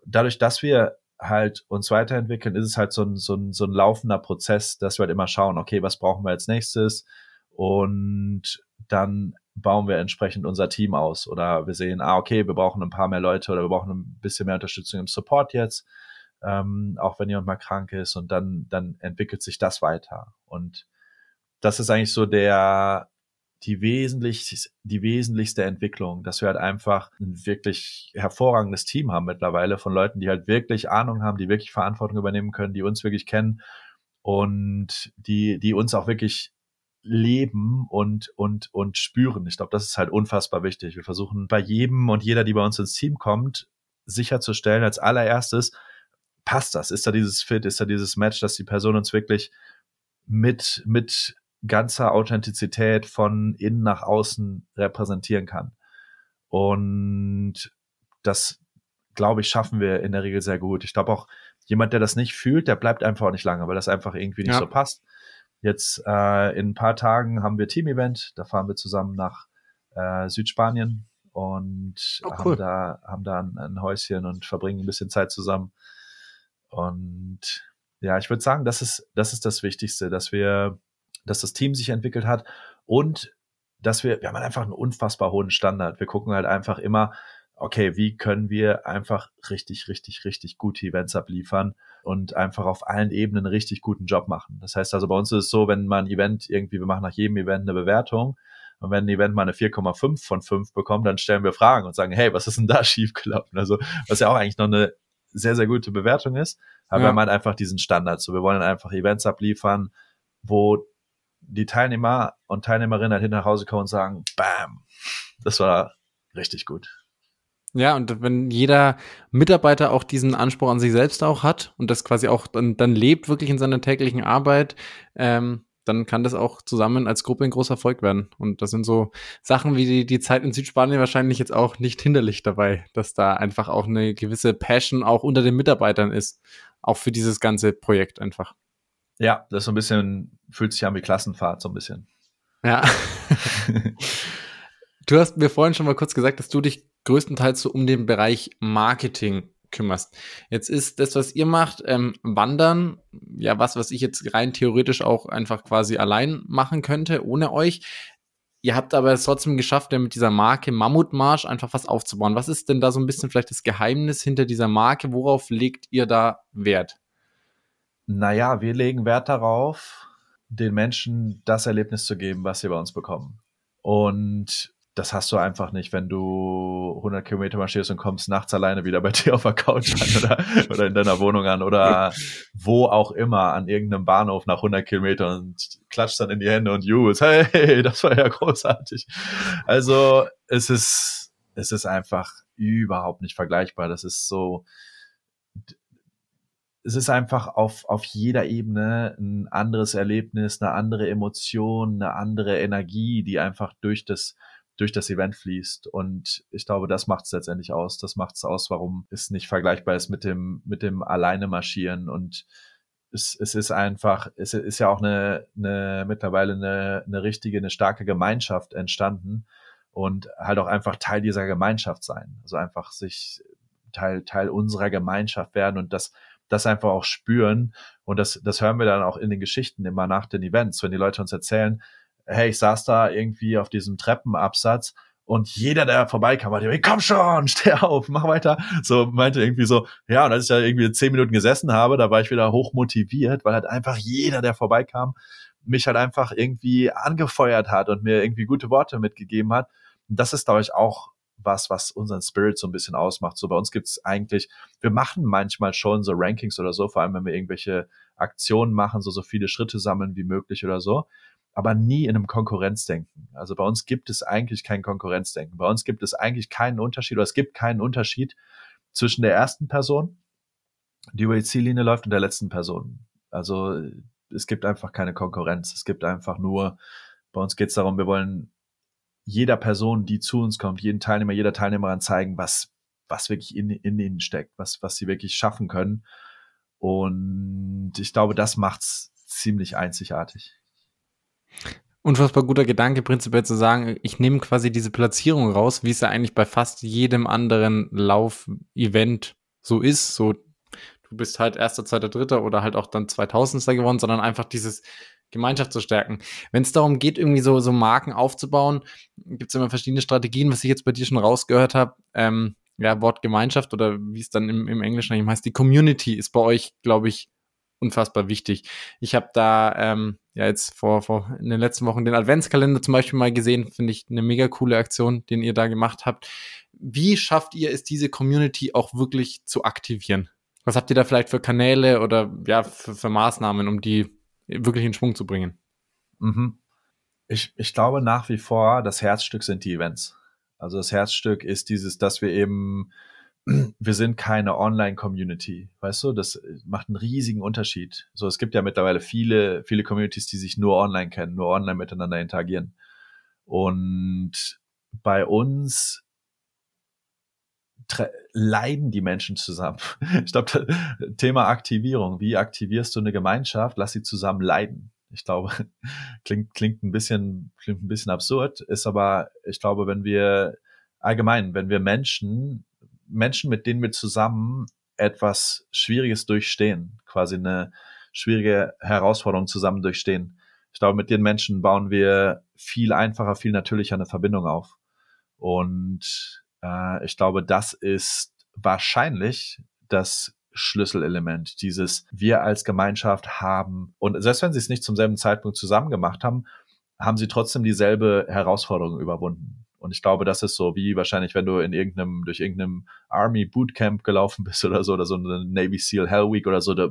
dadurch, dass wir halt uns weiterentwickeln, ist es halt so ein, so ein, so ein laufender Prozess, dass wir halt immer schauen, okay, was brauchen wir als nächstes? Und dann bauen wir entsprechend unser Team aus. Oder wir sehen, ah, okay, wir brauchen ein paar mehr Leute oder wir brauchen ein bisschen mehr Unterstützung im Support jetzt, ähm, auch wenn jemand mal krank ist. Und dann, dann entwickelt sich das weiter. Und das ist eigentlich so der, die, wesentlich, die wesentlichste Entwicklung, dass wir halt einfach ein wirklich hervorragendes Team haben mittlerweile von Leuten, die halt wirklich Ahnung haben, die wirklich Verantwortung übernehmen können, die uns wirklich kennen und die, die uns auch wirklich leben und, und, und spüren. Ich glaube, das ist halt unfassbar wichtig. Wir versuchen bei jedem und jeder, die bei uns ins Team kommt, sicherzustellen, als allererstes, passt das? Ist da dieses Fit? Ist da dieses Match, dass die Person uns wirklich mit, mit ganzer Authentizität von innen nach außen repräsentieren kann. Und das, glaube ich, schaffen wir in der Regel sehr gut. Ich glaube auch, jemand, der das nicht fühlt, der bleibt einfach auch nicht lange, weil das einfach irgendwie nicht ja. so passt. Jetzt äh, in ein paar Tagen haben wir Team-Event, da fahren wir zusammen nach äh, Südspanien und oh, cool. haben da, haben da ein, ein Häuschen und verbringen ein bisschen Zeit zusammen. Und ja, ich würde sagen, das ist, das ist das Wichtigste, dass wir dass das Team sich entwickelt hat und dass wir, wir haben halt einfach einen unfassbar hohen Standard. Wir gucken halt einfach immer, okay, wie können wir einfach richtig, richtig, richtig gute Events abliefern und einfach auf allen Ebenen einen richtig guten Job machen. Das heißt also, bei uns ist es so, wenn man ein Event irgendwie, wir machen nach jedem Event eine Bewertung und wenn ein Event mal eine 4,5 von 5 bekommt, dann stellen wir Fragen und sagen, hey, was ist denn da schiefgelaufen? Also, was ja auch eigentlich noch eine sehr, sehr gute Bewertung ist, aber ja. wir haben halt einfach diesen Standard. So, wir wollen einfach Events abliefern, wo die Teilnehmer und Teilnehmerinnen halt hinter nach Hause kommen und sagen, bam, das war richtig gut. Ja, und wenn jeder Mitarbeiter auch diesen Anspruch an sich selbst auch hat und das quasi auch dann, dann lebt wirklich in seiner täglichen Arbeit, ähm, dann kann das auch zusammen als Gruppe ein großer Erfolg werden. Und das sind so Sachen wie die, die Zeit in Südspanien wahrscheinlich jetzt auch nicht hinderlich dabei, dass da einfach auch eine gewisse Passion auch unter den Mitarbeitern ist. Auch für dieses ganze Projekt einfach. Ja, das ist so ein bisschen, fühlt sich an wie Klassenfahrt, so ein bisschen. Ja. du hast mir vorhin schon mal kurz gesagt, dass du dich größtenteils so um den Bereich Marketing kümmerst. Jetzt ist das, was ihr macht, ähm, Wandern, ja, was, was ich jetzt rein theoretisch auch einfach quasi allein machen könnte, ohne euch. Ihr habt aber es trotzdem geschafft, ja, mit dieser Marke Mammutmarsch einfach was aufzubauen. Was ist denn da so ein bisschen vielleicht das Geheimnis hinter dieser Marke? Worauf legt ihr da Wert? Naja, wir legen Wert darauf, den Menschen das Erlebnis zu geben, was sie bei uns bekommen. Und das hast du einfach nicht, wenn du 100 Kilometer marschierst und kommst nachts alleine wieder bei dir auf der Couch an oder, oder in deiner Wohnung an oder wo auch immer an irgendeinem Bahnhof nach 100 Kilometern und klatscht dann in die Hände und jubelst, hey, das war ja großartig. Also es ist, es ist einfach überhaupt nicht vergleichbar. Das ist so, es ist einfach auf, auf jeder Ebene ein anderes Erlebnis, eine andere Emotion, eine andere Energie, die einfach durch das, durch das Event fließt. Und ich glaube, das macht es letztendlich aus. Das macht es aus, warum es nicht vergleichbar ist mit dem, mit dem alleine marschieren. Und es, es ist einfach, es ist ja auch eine, eine mittlerweile eine, eine richtige, eine starke Gemeinschaft entstanden und halt auch einfach Teil dieser Gemeinschaft sein. Also einfach sich Teil, Teil unserer Gemeinschaft werden und das, das einfach auch spüren. Und das, das hören wir dann auch in den Geschichten immer nach den Events, wenn die Leute uns erzählen, hey, ich saß da irgendwie auf diesem Treppenabsatz und jeder, der vorbeikam, war komm schon, steh auf, mach weiter. So meinte irgendwie so, ja, und als ich da irgendwie zehn Minuten gesessen habe, da war ich wieder hoch motiviert, weil halt einfach jeder, der vorbeikam, mich halt einfach irgendwie angefeuert hat und mir irgendwie gute Worte mitgegeben hat. Und das ist, glaube ich, auch was, was unseren Spirit so ein bisschen ausmacht. So bei uns gibt's eigentlich, wir machen manchmal schon so Rankings oder so, vor allem wenn wir irgendwelche Aktionen machen, so so viele Schritte sammeln wie möglich oder so aber nie in einem Konkurrenzdenken. Also bei uns gibt es eigentlich kein Konkurrenzdenken. Bei uns gibt es eigentlich keinen Unterschied oder es gibt keinen Unterschied zwischen der ersten Person, die über die Ziellinie läuft, und der letzten Person. Also es gibt einfach keine Konkurrenz. Es gibt einfach nur, bei uns geht es darum, wir wollen jeder Person, die zu uns kommt, jeden Teilnehmer, jeder Teilnehmerin zeigen, was, was wirklich in, in ihnen steckt, was, was sie wirklich schaffen können. Und ich glaube, das macht's ziemlich einzigartig. Unfassbar guter Gedanke, prinzipiell zu sagen, ich nehme quasi diese Platzierung raus, wie es ja eigentlich bei fast jedem anderen Lauf-Event so ist. So, du bist halt erster, zweiter, dritter oder halt auch dann 2000 gewonnen, sondern einfach dieses Gemeinschaft zu stärken. Wenn es darum geht, irgendwie so, so Marken aufzubauen, gibt es immer verschiedene Strategien, was ich jetzt bei dir schon rausgehört habe. Ähm, ja, Wort Gemeinschaft oder wie es dann im, im Englischen heißt, die Community ist bei euch, glaube ich, unfassbar wichtig. Ich habe da ähm, ja jetzt vor, vor in den letzten Wochen den Adventskalender zum Beispiel mal gesehen, finde ich eine mega coole Aktion, den ihr da gemacht habt. Wie schafft ihr es, diese Community auch wirklich zu aktivieren? Was habt ihr da vielleicht für Kanäle oder ja, für, für Maßnahmen, um die wirklich in Schwung zu bringen? Mhm. Ich, ich glaube nach wie vor, das Herzstück sind die Events. Also das Herzstück ist dieses, dass wir eben wir sind keine Online-Community, weißt du, das macht einen riesigen Unterschied. So, es gibt ja mittlerweile viele, viele Communities, die sich nur online kennen, nur online miteinander interagieren. Und bei uns leiden die Menschen zusammen. Ich glaube, Thema Aktivierung. Wie aktivierst du eine Gemeinschaft? Lass sie zusammen leiden. Ich glaube, klingt, klingt ein bisschen, klingt ein bisschen absurd, ist aber, ich glaube, wenn wir allgemein, wenn wir Menschen Menschen, mit denen wir zusammen etwas Schwieriges durchstehen, quasi eine schwierige Herausforderung zusammen durchstehen. Ich glaube, mit den Menschen bauen wir viel einfacher, viel natürlicher eine Verbindung auf. Und äh, ich glaube, das ist wahrscheinlich das Schlüsselelement, dieses wir als Gemeinschaft haben. Und selbst wenn sie es nicht zum selben Zeitpunkt zusammen gemacht haben, haben sie trotzdem dieselbe Herausforderung überwunden. Und ich glaube, das ist so wie wahrscheinlich, wenn du in irgendeinem, durch irgendeinem Army Bootcamp gelaufen bist oder so, oder so eine Navy SEAL Hell Week oder so, da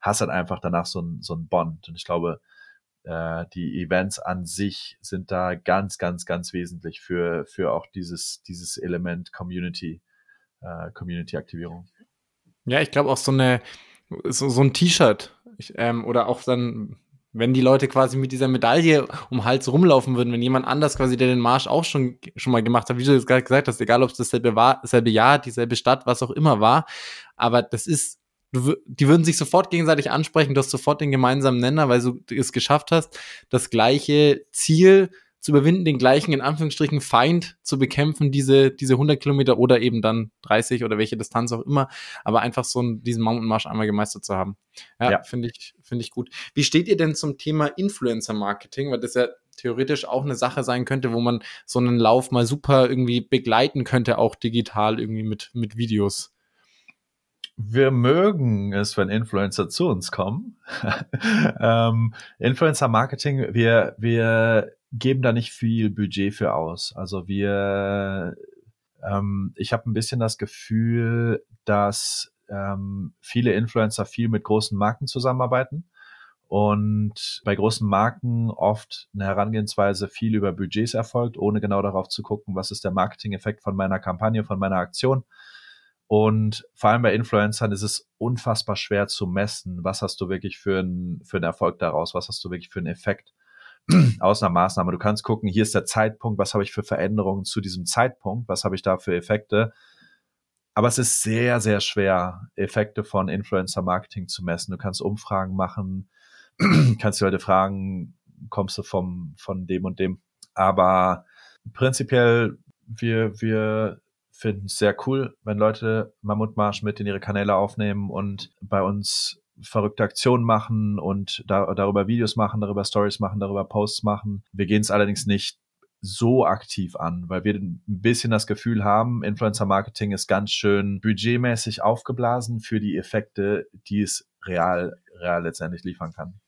hast halt einfach danach so ein, so ein Bond. Und ich glaube, äh, die Events an sich sind da ganz, ganz, ganz wesentlich für, für auch dieses, dieses Element Community, äh, Community-Aktivierung. Ja, ich glaube auch so eine, so, so ein T-Shirt ähm, oder auch dann wenn die Leute quasi mit dieser Medaille um Hals rumlaufen würden, wenn jemand anders quasi, der den Marsch auch schon, schon mal gemacht hat, wie du jetzt gerade gesagt hast, egal ob es dasselbe war, dasselbe Jahr, dieselbe Stadt, was auch immer war, aber das ist, du, die würden sich sofort gegenseitig ansprechen, du hast sofort den gemeinsamen Nenner, weil du es geschafft hast, das gleiche Ziel zu überwinden, den gleichen, in Anführungsstrichen, Feind zu bekämpfen, diese, diese 100 Kilometer oder eben dann 30 oder welche Distanz auch immer, aber einfach so einen, diesen Mountainmarsch einmal gemeistert zu haben. Ja, ja. finde ich, finde ich gut. Wie steht ihr denn zum Thema Influencer-Marketing? Weil das ja theoretisch auch eine Sache sein könnte, wo man so einen Lauf mal super irgendwie begleiten könnte, auch digital irgendwie mit, mit Videos wir mögen es, wenn Influencer zu uns kommen. ähm, Influencer Marketing, wir, wir geben da nicht viel Budget für aus. Also wir, ähm, ich habe ein bisschen das Gefühl, dass ähm, viele Influencer viel mit großen Marken zusammenarbeiten und bei großen Marken oft eine Herangehensweise viel über Budgets erfolgt, ohne genau darauf zu gucken, was ist der Marketing-Effekt von meiner Kampagne, von meiner Aktion. Und vor allem bei Influencern ist es unfassbar schwer zu messen, was hast du wirklich für einen für Erfolg daraus, was hast du wirklich für einen Effekt aus einer Maßnahme. Du kannst gucken, hier ist der Zeitpunkt, was habe ich für Veränderungen zu diesem Zeitpunkt, was habe ich da für Effekte. Aber es ist sehr, sehr schwer, Effekte von Influencer-Marketing zu messen. Du kannst Umfragen machen, kannst die Leute fragen, kommst du vom, von dem und dem. Aber prinzipiell, wir, wir finden es sehr cool, wenn Leute Mammutmarsch mit in ihre Kanäle aufnehmen und bei uns verrückte Aktionen machen und da, darüber Videos machen, darüber Stories machen, darüber Posts machen. Wir gehen es allerdings nicht so aktiv an, weil wir ein bisschen das Gefühl haben, Influencer Marketing ist ganz schön budgetmäßig aufgeblasen für die Effekte, die es real, real letztendlich liefern kann.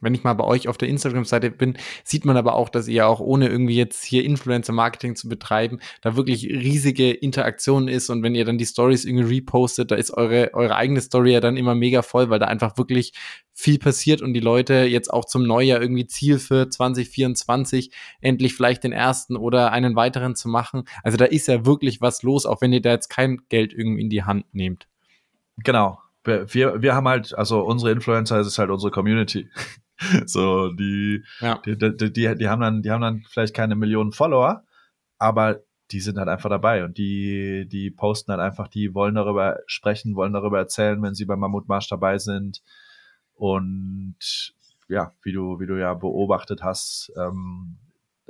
Wenn ich mal bei euch auf der Instagram-Seite bin, sieht man aber auch, dass ihr auch ohne irgendwie jetzt hier Influencer-Marketing zu betreiben, da wirklich riesige Interaktionen ist und wenn ihr dann die Stories irgendwie repostet, da ist eure, eure eigene Story ja dann immer mega voll, weil da einfach wirklich viel passiert und die Leute jetzt auch zum Neujahr irgendwie Ziel für 2024 endlich vielleicht den ersten oder einen weiteren zu machen. Also da ist ja wirklich was los, auch wenn ihr da jetzt kein Geld irgendwie in die Hand nehmt. Genau. Wir, wir haben halt, also unsere Influencer ist halt unsere Community. so, die, ja. die, die, die, die, haben dann, die haben dann vielleicht keine Millionen Follower, aber die sind halt einfach dabei und die, die posten halt einfach, die wollen darüber sprechen, wollen darüber erzählen, wenn sie beim Mammutmarsch dabei sind. Und ja, wie du, wie du ja beobachtet hast, ähm,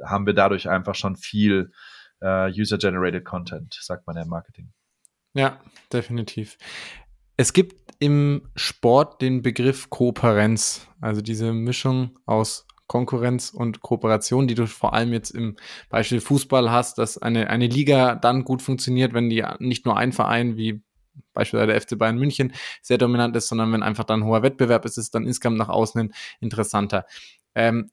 haben wir dadurch einfach schon viel äh, User-Generated Content, sagt man ja im Marketing. Ja, definitiv. Es gibt im Sport den Begriff Kooperenz, also diese Mischung aus Konkurrenz und Kooperation, die du vor allem jetzt im Beispiel Fußball hast, dass eine, eine Liga dann gut funktioniert, wenn die nicht nur ein Verein wie beispielsweise der FC Bayern München sehr dominant ist, sondern wenn einfach dann hoher Wettbewerb ist, ist es dann insgesamt nach außen hin interessanter. Ähm,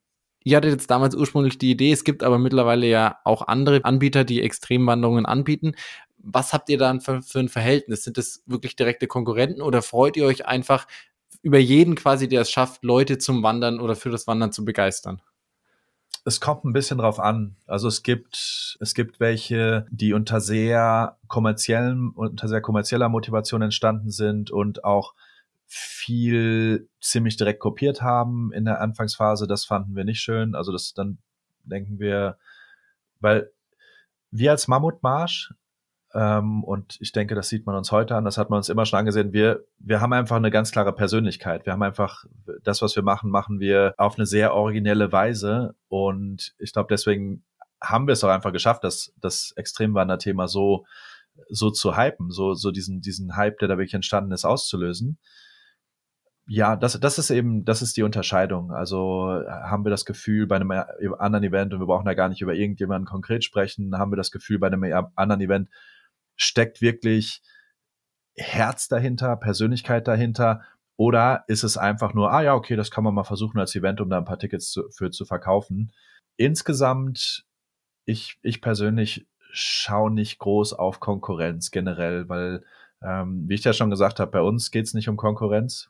Ihr hattet jetzt damals ursprünglich die Idee, es gibt aber mittlerweile ja auch andere Anbieter, die Extremwanderungen anbieten was habt ihr dann für, für ein Verhältnis? Sind das wirklich direkte Konkurrenten oder freut ihr euch einfach über jeden quasi, der es schafft, Leute zum Wandern oder für das Wandern zu begeistern? Es kommt ein bisschen drauf an. Also es gibt, es gibt welche, die unter sehr kommerziellen, unter sehr kommerzieller Motivation entstanden sind und auch viel ziemlich direkt kopiert haben in der Anfangsphase. Das fanden wir nicht schön. Also das dann denken wir, weil wir als Mammutmarsch und ich denke, das sieht man uns heute an, das hat man uns immer schon angesehen. Wir, wir haben einfach eine ganz klare Persönlichkeit. Wir haben einfach, das, was wir machen, machen wir auf eine sehr originelle Weise. Und ich glaube, deswegen haben wir es auch einfach geschafft, das, das Extremwander-Thema so, so zu hypen, so, so diesen, diesen Hype, der da wirklich entstanden ist, auszulösen. Ja, das, das ist eben, das ist die Unterscheidung. Also haben wir das Gefühl bei einem anderen Event, und wir brauchen da gar nicht über irgendjemanden konkret sprechen, haben wir das Gefühl bei einem anderen Event, steckt wirklich Herz dahinter, Persönlichkeit dahinter? Oder ist es einfach nur, ah ja, okay, das kann man mal versuchen als Event, um da ein paar Tickets zu, für zu verkaufen? Insgesamt, ich, ich persönlich schaue nicht groß auf Konkurrenz generell, weil, ähm, wie ich ja schon gesagt habe, bei uns geht es nicht um Konkurrenz.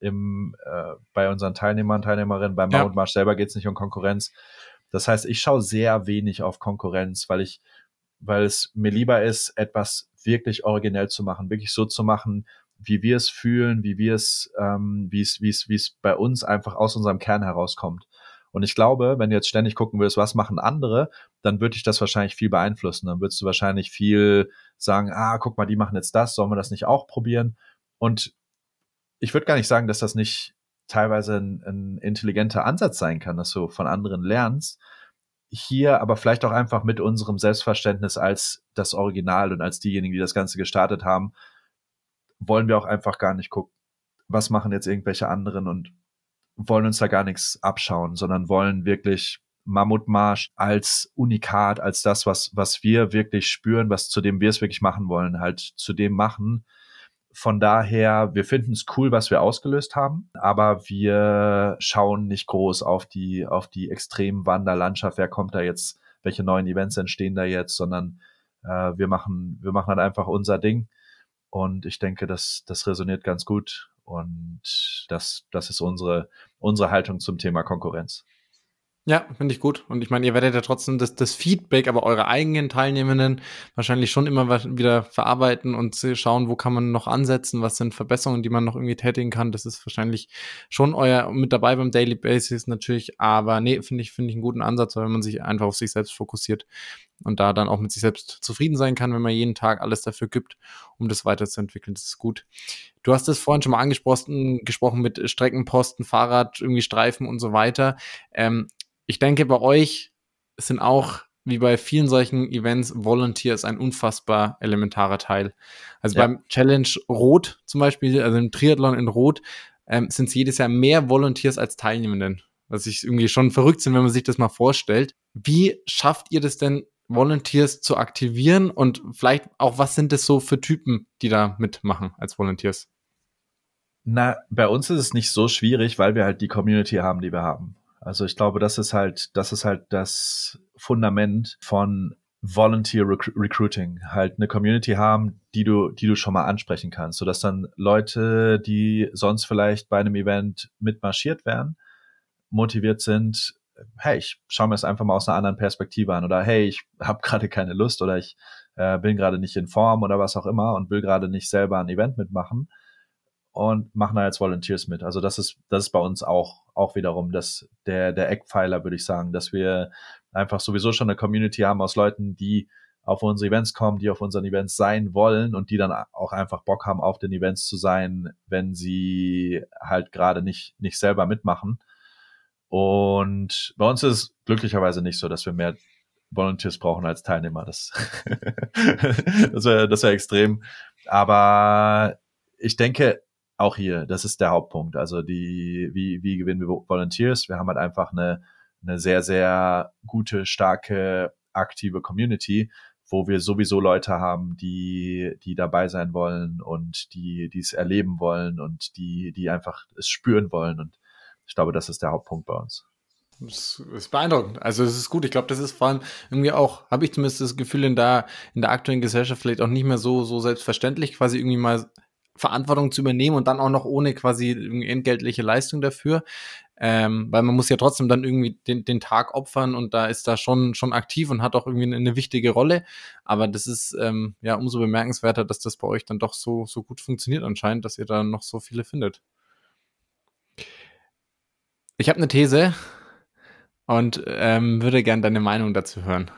Im, äh, bei unseren Teilnehmern, und Teilnehmerinnen, beim ja. Mount March selber geht es nicht um Konkurrenz. Das heißt, ich schaue sehr wenig auf Konkurrenz, weil ich weil es mir lieber ist, etwas wirklich originell zu machen, wirklich so zu machen, wie wir es fühlen, wie wir es, ähm, wie es, wie es, wie es bei uns einfach aus unserem Kern herauskommt. Und ich glaube, wenn du jetzt ständig gucken würdest, was machen andere, dann würde ich das wahrscheinlich viel beeinflussen. Dann würdest du wahrscheinlich viel sagen, ah, guck mal, die machen jetzt das, sollen wir das nicht auch probieren? Und ich würde gar nicht sagen, dass das nicht teilweise ein, ein intelligenter Ansatz sein kann, dass du von anderen lernst, hier aber vielleicht auch einfach mit unserem Selbstverständnis als das Original und als diejenigen, die das Ganze gestartet haben, wollen wir auch einfach gar nicht gucken, was machen jetzt irgendwelche anderen und wollen uns da gar nichts abschauen, sondern wollen wirklich Mammutmarsch als Unikat, als das, was, was wir wirklich spüren, was zu dem wir es wirklich machen wollen, halt zu dem machen Von daher, wir finden es cool, was wir ausgelöst haben, aber wir schauen nicht groß auf die, auf die extremen Wanderlandschaft. Wer kommt da jetzt? Welche neuen Events entstehen da jetzt? Sondern äh, wir machen, wir machen halt einfach unser Ding. Und ich denke, das, das resoniert ganz gut. Und das, das ist unsere, unsere Haltung zum Thema Konkurrenz. Ja, finde ich gut. Und ich meine, ihr werdet ja trotzdem das, das Feedback, aber eure eigenen Teilnehmenden wahrscheinlich schon immer wieder verarbeiten und schauen, wo kann man noch ansetzen, was sind Verbesserungen, die man noch irgendwie tätigen kann. Das ist wahrscheinlich schon euer mit dabei beim Daily Basis natürlich. Aber nee, finde ich, finde ich einen guten Ansatz, weil man sich einfach auf sich selbst fokussiert und da dann auch mit sich selbst zufrieden sein kann, wenn man jeden Tag alles dafür gibt, um das weiterzuentwickeln. Das ist gut. Du hast es vorhin schon mal angesprochen, gesprochen mit Streckenposten, Fahrrad, irgendwie Streifen und so weiter. Ähm, ich denke, bei euch sind auch, wie bei vielen solchen Events, Volunteers ein unfassbar elementarer Teil. Also ja. beim Challenge Rot zum Beispiel, also im Triathlon in Rot, ähm, sind es jedes Jahr mehr Volunteers als Teilnehmenden. Was ich irgendwie schon verrückt sind, wenn man sich das mal vorstellt. Wie schafft ihr das denn, Volunteers zu aktivieren und vielleicht auch, was sind es so für Typen, die da mitmachen als Volunteers? Na, bei uns ist es nicht so schwierig, weil wir halt die Community haben, die wir haben. Also ich glaube, das ist halt, das ist halt das Fundament von Volunteer Rec Recruiting, halt eine Community haben, die du, die du schon mal ansprechen kannst, sodass dann Leute, die sonst vielleicht bei einem Event mitmarschiert wären, motiviert sind, hey, ich schaue mir das einfach mal aus einer anderen Perspektive an oder hey, ich habe gerade keine Lust oder ich äh, bin gerade nicht in Form oder was auch immer und will gerade nicht selber ein Event mitmachen und machen da jetzt Volunteers mit. Also das ist, das ist bei uns auch, auch wiederum das, der, der Eckpfeiler, würde ich sagen, dass wir einfach sowieso schon eine Community haben aus Leuten, die auf unsere Events kommen, die auf unseren Events sein wollen und die dann auch einfach Bock haben, auf den Events zu sein, wenn sie halt gerade nicht, nicht selber mitmachen. Und bei uns ist es glücklicherweise nicht so, dass wir mehr Volunteers brauchen als Teilnehmer. Das, das wäre das wär extrem. Aber ich denke, auch hier, das ist der Hauptpunkt. Also die, wie, wie gewinnen wir Volunteers? Wir haben halt einfach eine, eine sehr, sehr gute, starke, aktive Community, wo wir sowieso Leute haben, die, die dabei sein wollen und die, die es erleben wollen und die, die einfach es spüren wollen. Und ich glaube, das ist der Hauptpunkt bei uns. Das ist beeindruckend. Also es ist gut. Ich glaube, das ist vor allem irgendwie auch, habe ich zumindest das Gefühl, in der, in der aktuellen Gesellschaft vielleicht auch nicht mehr so, so selbstverständlich, quasi irgendwie mal Verantwortung zu übernehmen und dann auch noch ohne quasi entgeltliche Leistung dafür. Ähm, weil man muss ja trotzdem dann irgendwie den, den Tag opfern und da ist da schon, schon aktiv und hat auch irgendwie eine, wichtige Rolle. Aber das ist ähm, ja umso bemerkenswerter, dass das bei euch dann doch so, so gut funktioniert anscheinend, dass ihr da noch so viele findet. Ich habe eine These und ähm, würde gern deine Meinung dazu hören.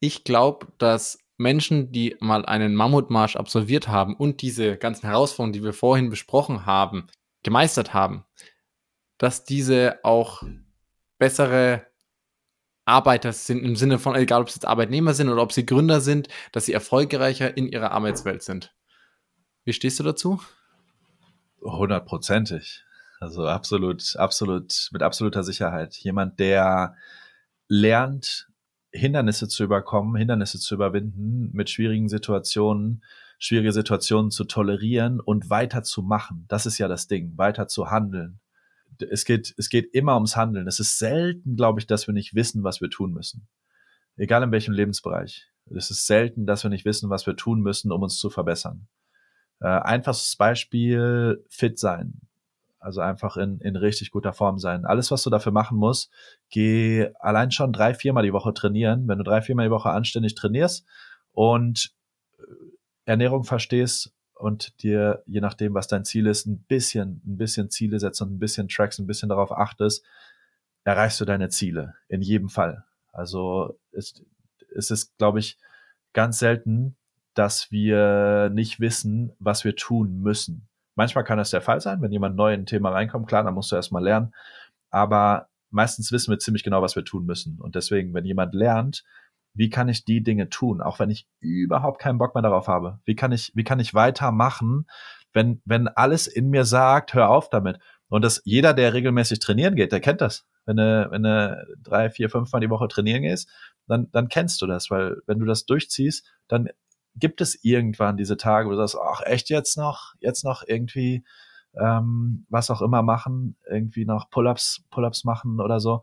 Ich glaube, dass Menschen, die mal einen Mammutmarsch absolviert haben und diese ganzen Herausforderungen, die wir vorhin besprochen haben, gemeistert haben, dass diese auch bessere Arbeiter sind im Sinne von, egal ob sie jetzt Arbeitnehmer sind oder ob sie Gründer sind, dass sie erfolgreicher in ihrer Arbeitswelt sind. Wie stehst du dazu? Hundertprozentig. Also absolut, absolut, mit absoluter Sicherheit. Jemand, der lernt, Hindernisse zu überkommen, Hindernisse zu überwinden, mit schwierigen Situationen, schwierige Situationen zu tolerieren und weiterzumachen. Das ist ja das Ding, weiter zu handeln. Es geht, es geht immer ums Handeln. Es ist selten, glaube ich, dass wir nicht wissen, was wir tun müssen. Egal in welchem Lebensbereich. Es ist selten, dass wir nicht wissen, was wir tun müssen, um uns zu verbessern. Äh, einfaches Beispiel, fit sein. Also einfach in, in richtig guter Form sein. Alles, was du dafür machen musst, geh allein schon drei, viermal die Woche trainieren. Wenn du drei, viermal die Woche anständig trainierst und äh, Ernährung verstehst und dir, je nachdem, was dein Ziel ist, ein bisschen, ein bisschen Ziele setzt und ein bisschen Tracks, ein bisschen darauf achtest, erreichst du deine Ziele. In jedem Fall. Also es, es ist, glaube ich, ganz selten, dass wir nicht wissen, was wir tun müssen. Manchmal kann das der Fall sein, wenn jemand neu in ein Thema reinkommt, klar, dann musst du erstmal lernen. Aber meistens wissen wir ziemlich genau, was wir tun müssen. Und deswegen, wenn jemand lernt, wie kann ich die Dinge tun, auch wenn ich überhaupt keinen Bock mehr darauf habe? Wie kann ich, wie kann ich weitermachen, wenn, wenn alles in mir sagt, hör auf damit? Und das, jeder, der regelmäßig trainieren geht, der kennt das. Wenn du, wenn du drei, vier, fünf Mal die Woche trainieren gehst, dann, dann kennst du das, weil wenn du das durchziehst, dann gibt es irgendwann diese Tage, wo du sagst, ach echt jetzt noch, jetzt noch irgendwie ähm, was auch immer machen, irgendwie noch Pull-ups, Pull-ups machen oder so,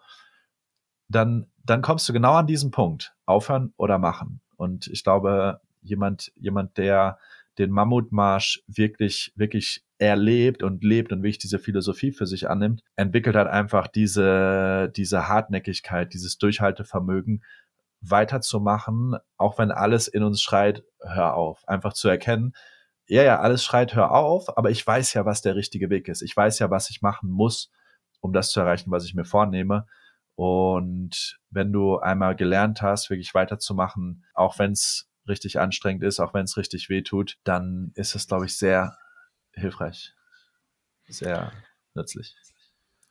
dann, dann kommst du genau an diesen Punkt, aufhören oder machen. Und ich glaube, jemand, jemand, der den Mammutmarsch wirklich, wirklich erlebt und lebt und wirklich diese Philosophie für sich annimmt, entwickelt halt einfach diese, diese Hartnäckigkeit, dieses Durchhaltevermögen, weiterzumachen, auch wenn alles in uns schreit, hör auf. Einfach zu erkennen, ja, ja, alles schreit, hör auf, aber ich weiß ja, was der richtige Weg ist. Ich weiß ja, was ich machen muss, um das zu erreichen, was ich mir vornehme. Und wenn du einmal gelernt hast, wirklich weiterzumachen, auch wenn es richtig anstrengend ist, auch wenn es richtig weh tut, dann ist es, glaube ich, sehr hilfreich. Sehr nützlich.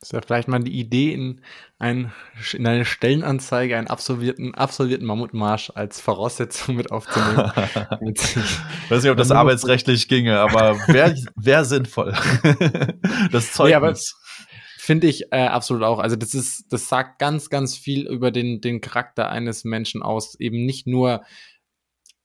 Ist ja vielleicht mal die Idee in, ein, in eine Stellenanzeige einen absolvierten, absolvierten Mammutmarsch als Voraussetzung mit aufzunehmen. ich weiß nicht, ob das arbeitsrechtlich ginge, aber wäre wär sinnvoll. das Zeugnis. Nee, Finde ich äh, absolut auch. Also das ist, das sagt ganz, ganz viel über den, den Charakter eines Menschen aus. Eben nicht nur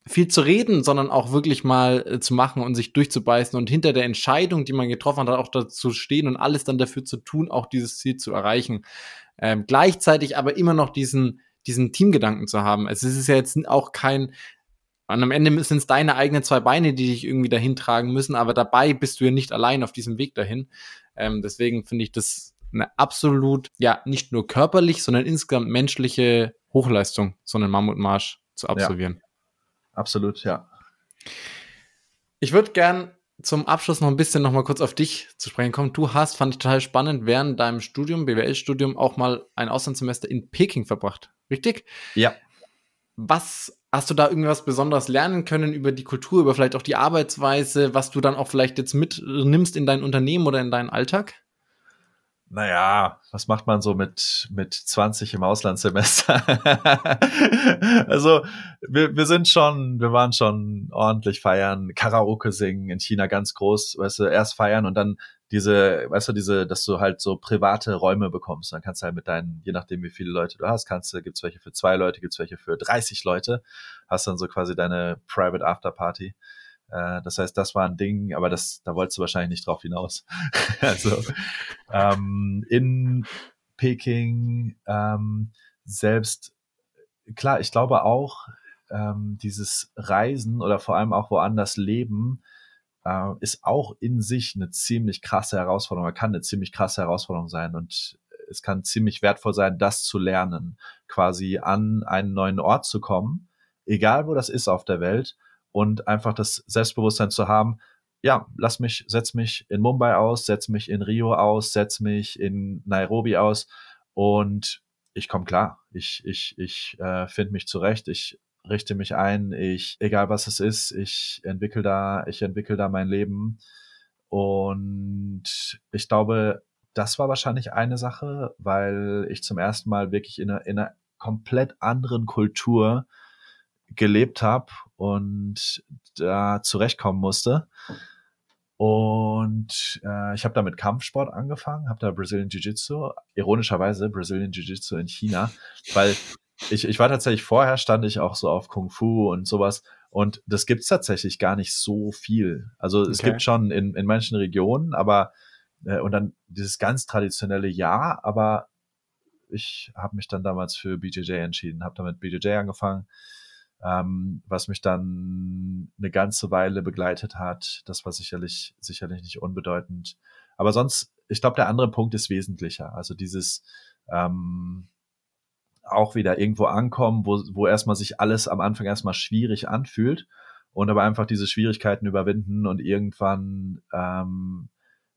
viel zu reden, sondern auch wirklich mal äh, zu machen und sich durchzubeißen und hinter der Entscheidung, die man getroffen hat, auch dazu stehen und alles dann dafür zu tun, auch dieses Ziel zu erreichen. Ähm, gleichzeitig aber immer noch diesen, diesen Teamgedanken zu haben. Es ist ja jetzt auch kein, und am Ende sind es deine eigenen zwei Beine, die dich irgendwie dahin tragen müssen, aber dabei bist du ja nicht allein auf diesem Weg dahin. Ähm, deswegen finde ich das eine absolut, ja, nicht nur körperlich, sondern insgesamt menschliche Hochleistung, so einen Mammutmarsch zu absolvieren. Ja absolut, ja. Ich würde gern zum Abschluss noch ein bisschen noch mal kurz auf dich zu sprechen kommen. Du hast, fand ich total spannend, während deinem Studium, BWL-Studium, auch mal ein Auslandssemester in Peking verbracht. Richtig? Ja. Was hast du da irgendwas Besonderes lernen können über die Kultur, über vielleicht auch die Arbeitsweise, was du dann auch vielleicht jetzt mitnimmst in dein Unternehmen oder in deinen Alltag? Naja, was macht man so mit, mit 20 im Auslandssemester? also, wir, wir sind schon, wir waren schon ordentlich feiern, Karaoke singen in China ganz groß, weißt du, erst feiern und dann diese, weißt du, diese, dass du halt so private Räume bekommst. Dann kannst du halt mit deinen, je nachdem wie viele Leute du hast, kannst du, gibt's welche für zwei Leute, gibt's welche für 30 Leute, hast dann so quasi deine Private After Party. Äh, das heißt, das war ein Ding, aber das, da wolltest du wahrscheinlich nicht drauf hinaus. also ähm, in Peking ähm, selbst, klar, ich glaube auch, ähm, dieses Reisen oder vor allem auch woanders leben, äh, ist auch in sich eine ziemlich krasse Herausforderung, oder kann eine ziemlich krasse Herausforderung sein und es kann ziemlich wertvoll sein, das zu lernen, quasi an einen neuen Ort zu kommen, egal wo das ist auf der Welt und einfach das Selbstbewusstsein zu haben, ja, lass mich, setz mich in Mumbai aus, setz mich in Rio aus, setz mich in Nairobi aus und ich komme klar. Ich, ich, ich äh, finde mich zurecht, ich richte mich ein, ich, egal was es ist, ich entwickle da, ich entwickle da mein Leben. Und ich glaube, das war wahrscheinlich eine Sache, weil ich zum ersten Mal wirklich in einer, in einer komplett anderen Kultur gelebt habe und da zurechtkommen musste. Und äh, ich habe da mit Kampfsport angefangen, habe da Brazilian Jiu-Jitsu, ironischerweise Brazilian Jiu-Jitsu in China, weil ich, ich war tatsächlich vorher, stand ich auch so auf Kung Fu und sowas. Und das gibt's tatsächlich gar nicht so viel. Also es gibt schon in, in manchen Regionen, aber äh, und dann dieses ganz traditionelle Ja, aber ich habe mich dann damals für BJJ entschieden, habe damit BJJ angefangen ähm, was mich dann eine ganze Weile begleitet hat. Das war sicherlich, sicherlich nicht unbedeutend. Aber sonst, ich glaube, der andere Punkt ist wesentlicher. Also dieses ähm, auch wieder irgendwo ankommen, wo, wo erstmal sich alles am Anfang erstmal schwierig anfühlt und aber einfach diese Schwierigkeiten überwinden und irgendwann, ähm,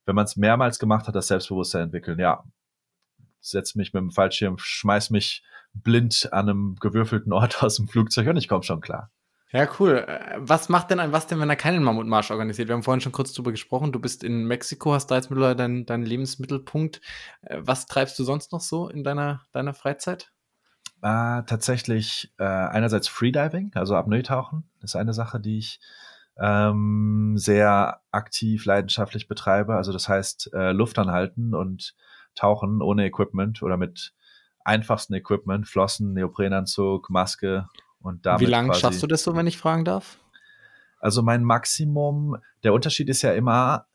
wenn man es mehrmals gemacht hat, das Selbstbewusstsein entwickeln. Ja, setz mich mit dem Fallschirm, schmeiß mich blind an einem gewürfelten Ort aus dem Flugzeug und ich komme schon klar. Ja, cool. Äh, was macht denn ein, was denn, wenn er keinen Mammutmarsch organisiert? Wir haben vorhin schon kurz drüber gesprochen. Du bist in Mexiko, hast da jetzt mittlerweile deinen dein Lebensmittelpunkt. Äh, was treibst du sonst noch so in deiner, deiner Freizeit? Äh, tatsächlich äh, einerseits Freediving, also Apnoe-Tauchen, ist eine Sache, die ich ähm, sehr aktiv, leidenschaftlich betreibe. Also das heißt äh, Luft anhalten und tauchen ohne Equipment oder mit einfachsten Equipment, Flossen, Neoprenanzug, Maske und damit. Wie lange schaffst du das so, wenn ich fragen darf? Also mein Maximum, der Unterschied ist ja immer,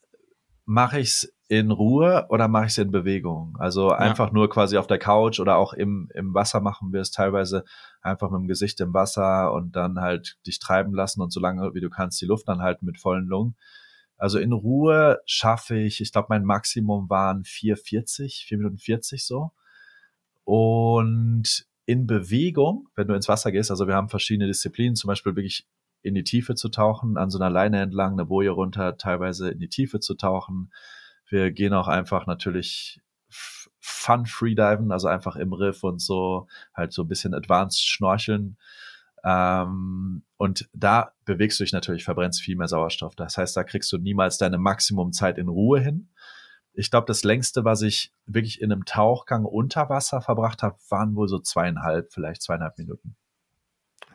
mache ich es in Ruhe oder mache ich es in Bewegung? Also einfach ja. nur quasi auf der Couch oder auch im, im Wasser machen wir es teilweise einfach mit dem Gesicht im Wasser und dann halt dich treiben lassen und so lange wie du kannst die Luft anhalten mit vollen Lungen. Also in Ruhe schaffe ich, ich glaube, mein Maximum waren 4,40, 4 Minuten 40 so. Und in Bewegung, wenn du ins Wasser gehst, also wir haben verschiedene Disziplinen, zum Beispiel wirklich in die Tiefe zu tauchen, an so einer Leine entlang, eine Boje runter, teilweise in die Tiefe zu tauchen. Wir gehen auch einfach natürlich Fun Freediven, also einfach im Riff und so, halt so ein bisschen Advanced Schnorcheln. Ähm, und da bewegst du dich natürlich, verbrennst viel mehr Sauerstoff. Das heißt, da kriegst du niemals deine Maximumzeit in Ruhe hin. Ich glaube, das längste, was ich wirklich in einem Tauchgang unter Wasser verbracht habe, waren wohl so zweieinhalb, vielleicht zweieinhalb Minuten.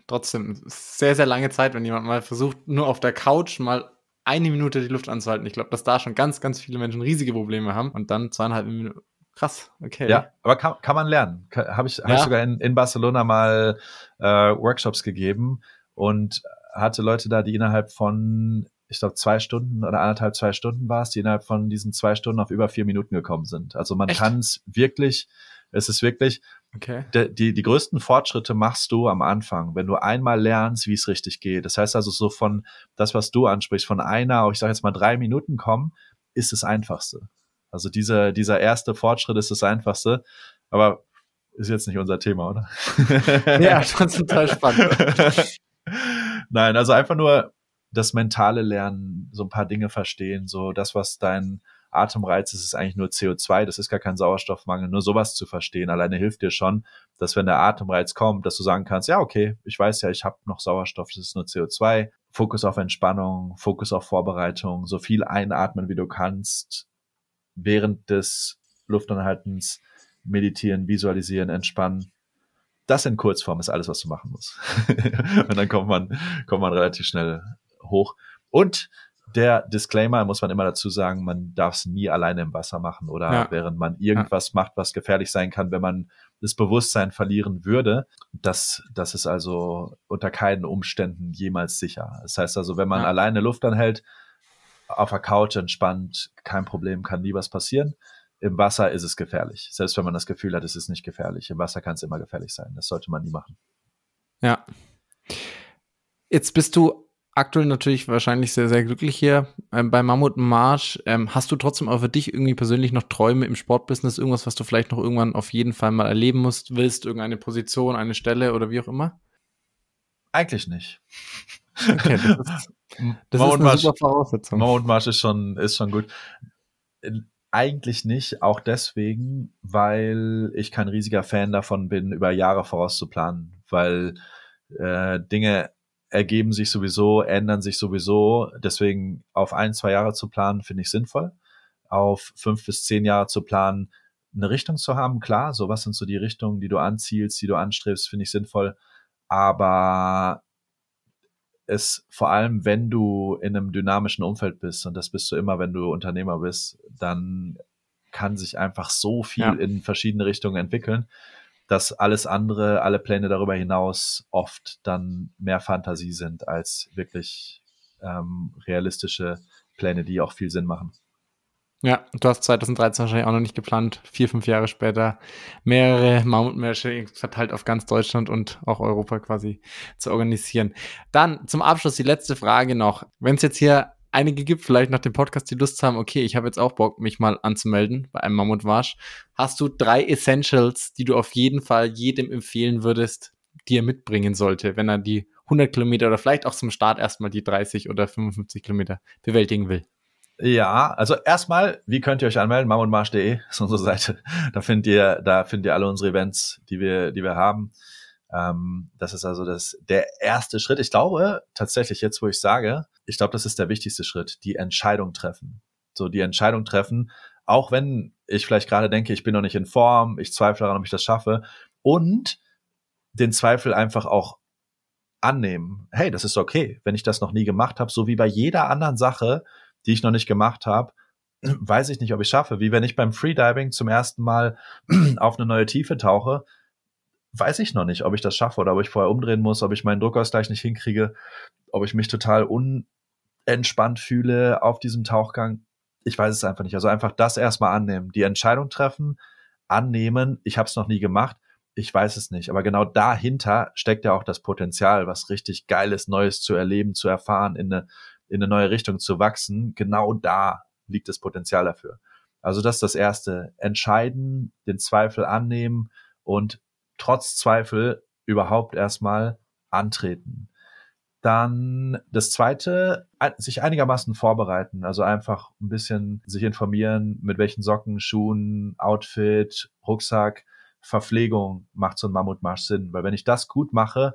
Trotzdem sehr, sehr lange Zeit, wenn jemand mal versucht, nur auf der Couch mal eine Minute die Luft anzuhalten. Ich glaube, dass da schon ganz, ganz viele Menschen riesige Probleme haben und dann zweieinhalb Minuten. Krass, okay. Ja, aber kann, kann man lernen. Habe ich, ja. hab ich sogar in, in Barcelona mal äh, Workshops gegeben und hatte Leute da, die innerhalb von, ich glaube, zwei Stunden oder anderthalb, zwei Stunden war es, die innerhalb von diesen zwei Stunden auf über vier Minuten gekommen sind. Also man kann es wirklich, es ist wirklich, okay. de, die, die größten Fortschritte machst du am Anfang, wenn du einmal lernst, wie es richtig geht. Das heißt also so von das, was du ansprichst, von einer, ich sage jetzt mal drei Minuten kommen, ist das Einfachste. Also dieser, dieser erste Fortschritt ist das Einfachste. Aber ist jetzt nicht unser Thema, oder? Ja, schon total spannend. Nein, also einfach nur das mentale Lernen, so ein paar Dinge verstehen, so das, was dein Atemreiz ist, ist eigentlich nur CO2, das ist gar kein Sauerstoffmangel, nur sowas zu verstehen, alleine hilft dir schon, dass wenn der Atemreiz kommt, dass du sagen kannst, ja, okay, ich weiß ja, ich habe noch Sauerstoff, das ist nur CO2, Fokus auf Entspannung, Fokus auf Vorbereitung, so viel einatmen, wie du kannst, während des Luftanhaltens meditieren, visualisieren, entspannen. Das in Kurzform ist alles, was du machen musst. und dann kommt man, kommt man relativ schnell hoch. Und der Disclaimer muss man immer dazu sagen, man darf es nie alleine im Wasser machen oder ja. während man irgendwas ja. macht, was gefährlich sein kann, wenn man das Bewusstsein verlieren würde. Das, das ist also unter keinen Umständen jemals sicher. Das heißt also, wenn man ja. alleine Luft anhält, auf der Couch entspannt, kein Problem, kann nie was passieren. Im Wasser ist es gefährlich. Selbst wenn man das Gefühl hat, es ist nicht gefährlich. Im Wasser kann es immer gefährlich sein. Das sollte man nie machen. Ja. Jetzt bist du aktuell natürlich wahrscheinlich sehr, sehr glücklich hier ähm, bei Mammut Marsch. Ähm, hast du trotzdem auch für dich irgendwie persönlich noch Träume im Sportbusiness? Irgendwas, was du vielleicht noch irgendwann auf jeden Fall mal erleben musst, willst? Irgendeine Position, eine Stelle oder wie auch immer? Eigentlich nicht. Okay, das ist, das ist eine super Voraussetzung. Mount Marsch ist schon, ist schon gut. Eigentlich nicht, auch deswegen, weil ich kein riesiger Fan davon bin, über Jahre vorauszuplanen, weil äh, Dinge ergeben sich sowieso, ändern sich sowieso. Deswegen auf ein, zwei Jahre zu planen, finde ich sinnvoll. Auf fünf bis zehn Jahre zu planen, eine Richtung zu haben, klar, so was sind so die Richtungen, die du anzielst, die du anstrebst, finde ich sinnvoll. Aber es vor allem, wenn du in einem dynamischen Umfeld bist, und das bist du immer, wenn du Unternehmer bist, dann kann sich einfach so viel ja. in verschiedene Richtungen entwickeln, dass alles andere, alle Pläne darüber hinaus oft dann mehr Fantasie sind als wirklich ähm, realistische Pläne, die auch viel Sinn machen. Ja, du hast 2013 wahrscheinlich auch noch nicht geplant, vier, fünf Jahre später mehrere Mammutmärsche verteilt auf ganz Deutschland und auch Europa quasi zu organisieren. Dann zum Abschluss die letzte Frage noch. Wenn es jetzt hier einige gibt, vielleicht nach dem Podcast, die Lust haben, okay, ich habe jetzt auch Bock, mich mal anzumelden bei einem Mammutmarsch. Hast du drei Essentials, die du auf jeden Fall jedem empfehlen würdest, die er mitbringen sollte, wenn er die 100 Kilometer oder vielleicht auch zum Start erstmal die 30 oder 55 Kilometer bewältigen will? Ja, also erstmal, wie könnt ihr euch anmelden? mammutmarsch.de ist unsere Seite. Da findet ihr, da findet ihr alle unsere Events, die wir, die wir haben. Ähm, das ist also das, der erste Schritt. Ich glaube tatsächlich jetzt, wo ich sage, ich glaube, das ist der wichtigste Schritt, die Entscheidung treffen. So die Entscheidung treffen, auch wenn ich vielleicht gerade denke, ich bin noch nicht in Form, ich zweifle daran, ob ich das schaffe und den Zweifel einfach auch annehmen. Hey, das ist okay, wenn ich das noch nie gemacht habe, so wie bei jeder anderen Sache, die ich noch nicht gemacht habe, weiß ich nicht, ob ich schaffe. Wie wenn ich beim Freediving zum ersten Mal auf eine neue Tiefe tauche, weiß ich noch nicht, ob ich das schaffe oder ob ich vorher umdrehen muss, ob ich meinen Druckausgleich nicht hinkriege, ob ich mich total unentspannt fühle auf diesem Tauchgang. Ich weiß es einfach nicht. Also einfach das erstmal annehmen, die Entscheidung treffen, annehmen. Ich habe es noch nie gemacht. Ich weiß es nicht. Aber genau dahinter steckt ja auch das Potenzial, was richtig Geiles, Neues zu erleben, zu erfahren, in eine, in eine neue Richtung zu wachsen. Genau da liegt das Potenzial dafür. Also das ist das Erste. Entscheiden, den Zweifel annehmen und trotz Zweifel überhaupt erstmal antreten. Dann das zweite, sich einigermaßen vorbereiten, also einfach ein bisschen sich informieren, mit welchen Socken, Schuhen, Outfit, Rucksack, Verpflegung macht so ein Mammutmarsch Sinn. Weil wenn ich das gut mache,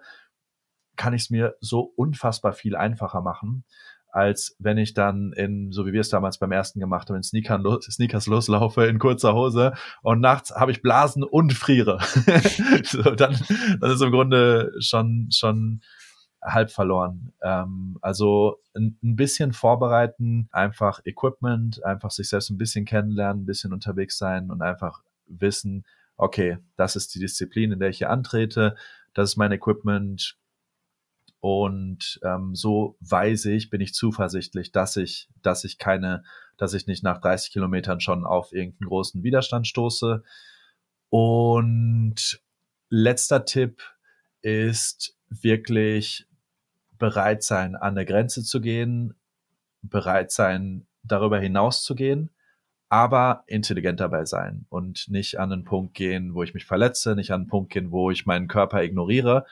kann ich es mir so unfassbar viel einfacher machen als wenn ich dann in, so wie wir es damals beim ersten gemacht haben, in Sneakern los, Sneakers loslaufe, in kurzer Hose und nachts habe ich Blasen und friere. so, dann, dann ist im Grunde schon, schon halb verloren. Ähm, also ein, ein, bisschen vorbereiten, einfach Equipment, einfach sich selbst ein bisschen kennenlernen, ein bisschen unterwegs sein und einfach wissen, okay, das ist die Disziplin, in der ich hier antrete, das ist mein Equipment, und ähm, so weiß ich, bin ich zuversichtlich, dass ich, dass ich keine, dass ich nicht nach 30 Kilometern schon auf irgendeinen großen Widerstand stoße. Und letzter Tipp ist wirklich bereit sein, an der Grenze zu gehen, bereit sein, darüber hinaus zu gehen, aber intelligent dabei sein und nicht an einen Punkt gehen, wo ich mich verletze, nicht an einen Punkt gehen, wo ich meinen Körper ignoriere,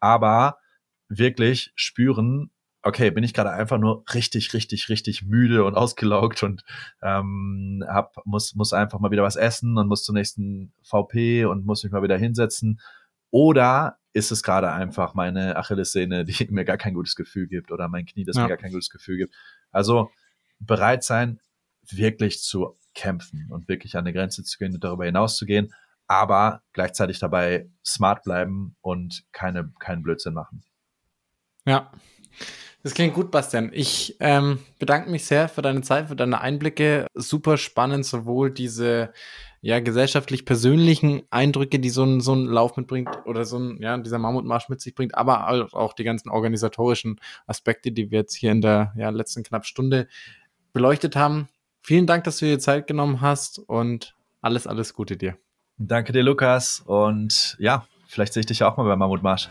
aber wirklich spüren, okay, bin ich gerade einfach nur richtig, richtig, richtig müde und ausgelaugt und ähm, hab, muss, muss einfach mal wieder was essen und muss zum nächsten VP und muss mich mal wieder hinsetzen. Oder ist es gerade einfach meine Achillessehne, die mir gar kein gutes Gefühl gibt oder mein Knie, das ja. mir gar kein gutes Gefühl gibt. Also bereit sein, wirklich zu kämpfen und wirklich an die Grenze zu gehen und darüber hinaus zu gehen, aber gleichzeitig dabei smart bleiben und keine, keinen Blödsinn machen. Ja, das klingt gut, Bastian. Ich ähm, bedanke mich sehr für deine Zeit, für deine Einblicke. Super spannend, sowohl diese ja, gesellschaftlich persönlichen Eindrücke, die so ein, so ein Lauf mitbringt oder so ein, ja, dieser Mammutmarsch mit sich bringt, aber auch die ganzen organisatorischen Aspekte, die wir jetzt hier in der ja, letzten knapp Stunde beleuchtet haben. Vielen Dank, dass du dir Zeit genommen hast und alles, alles Gute dir. Danke dir, Lukas. Und ja, vielleicht sehe ich dich auch mal beim Mammutmarsch.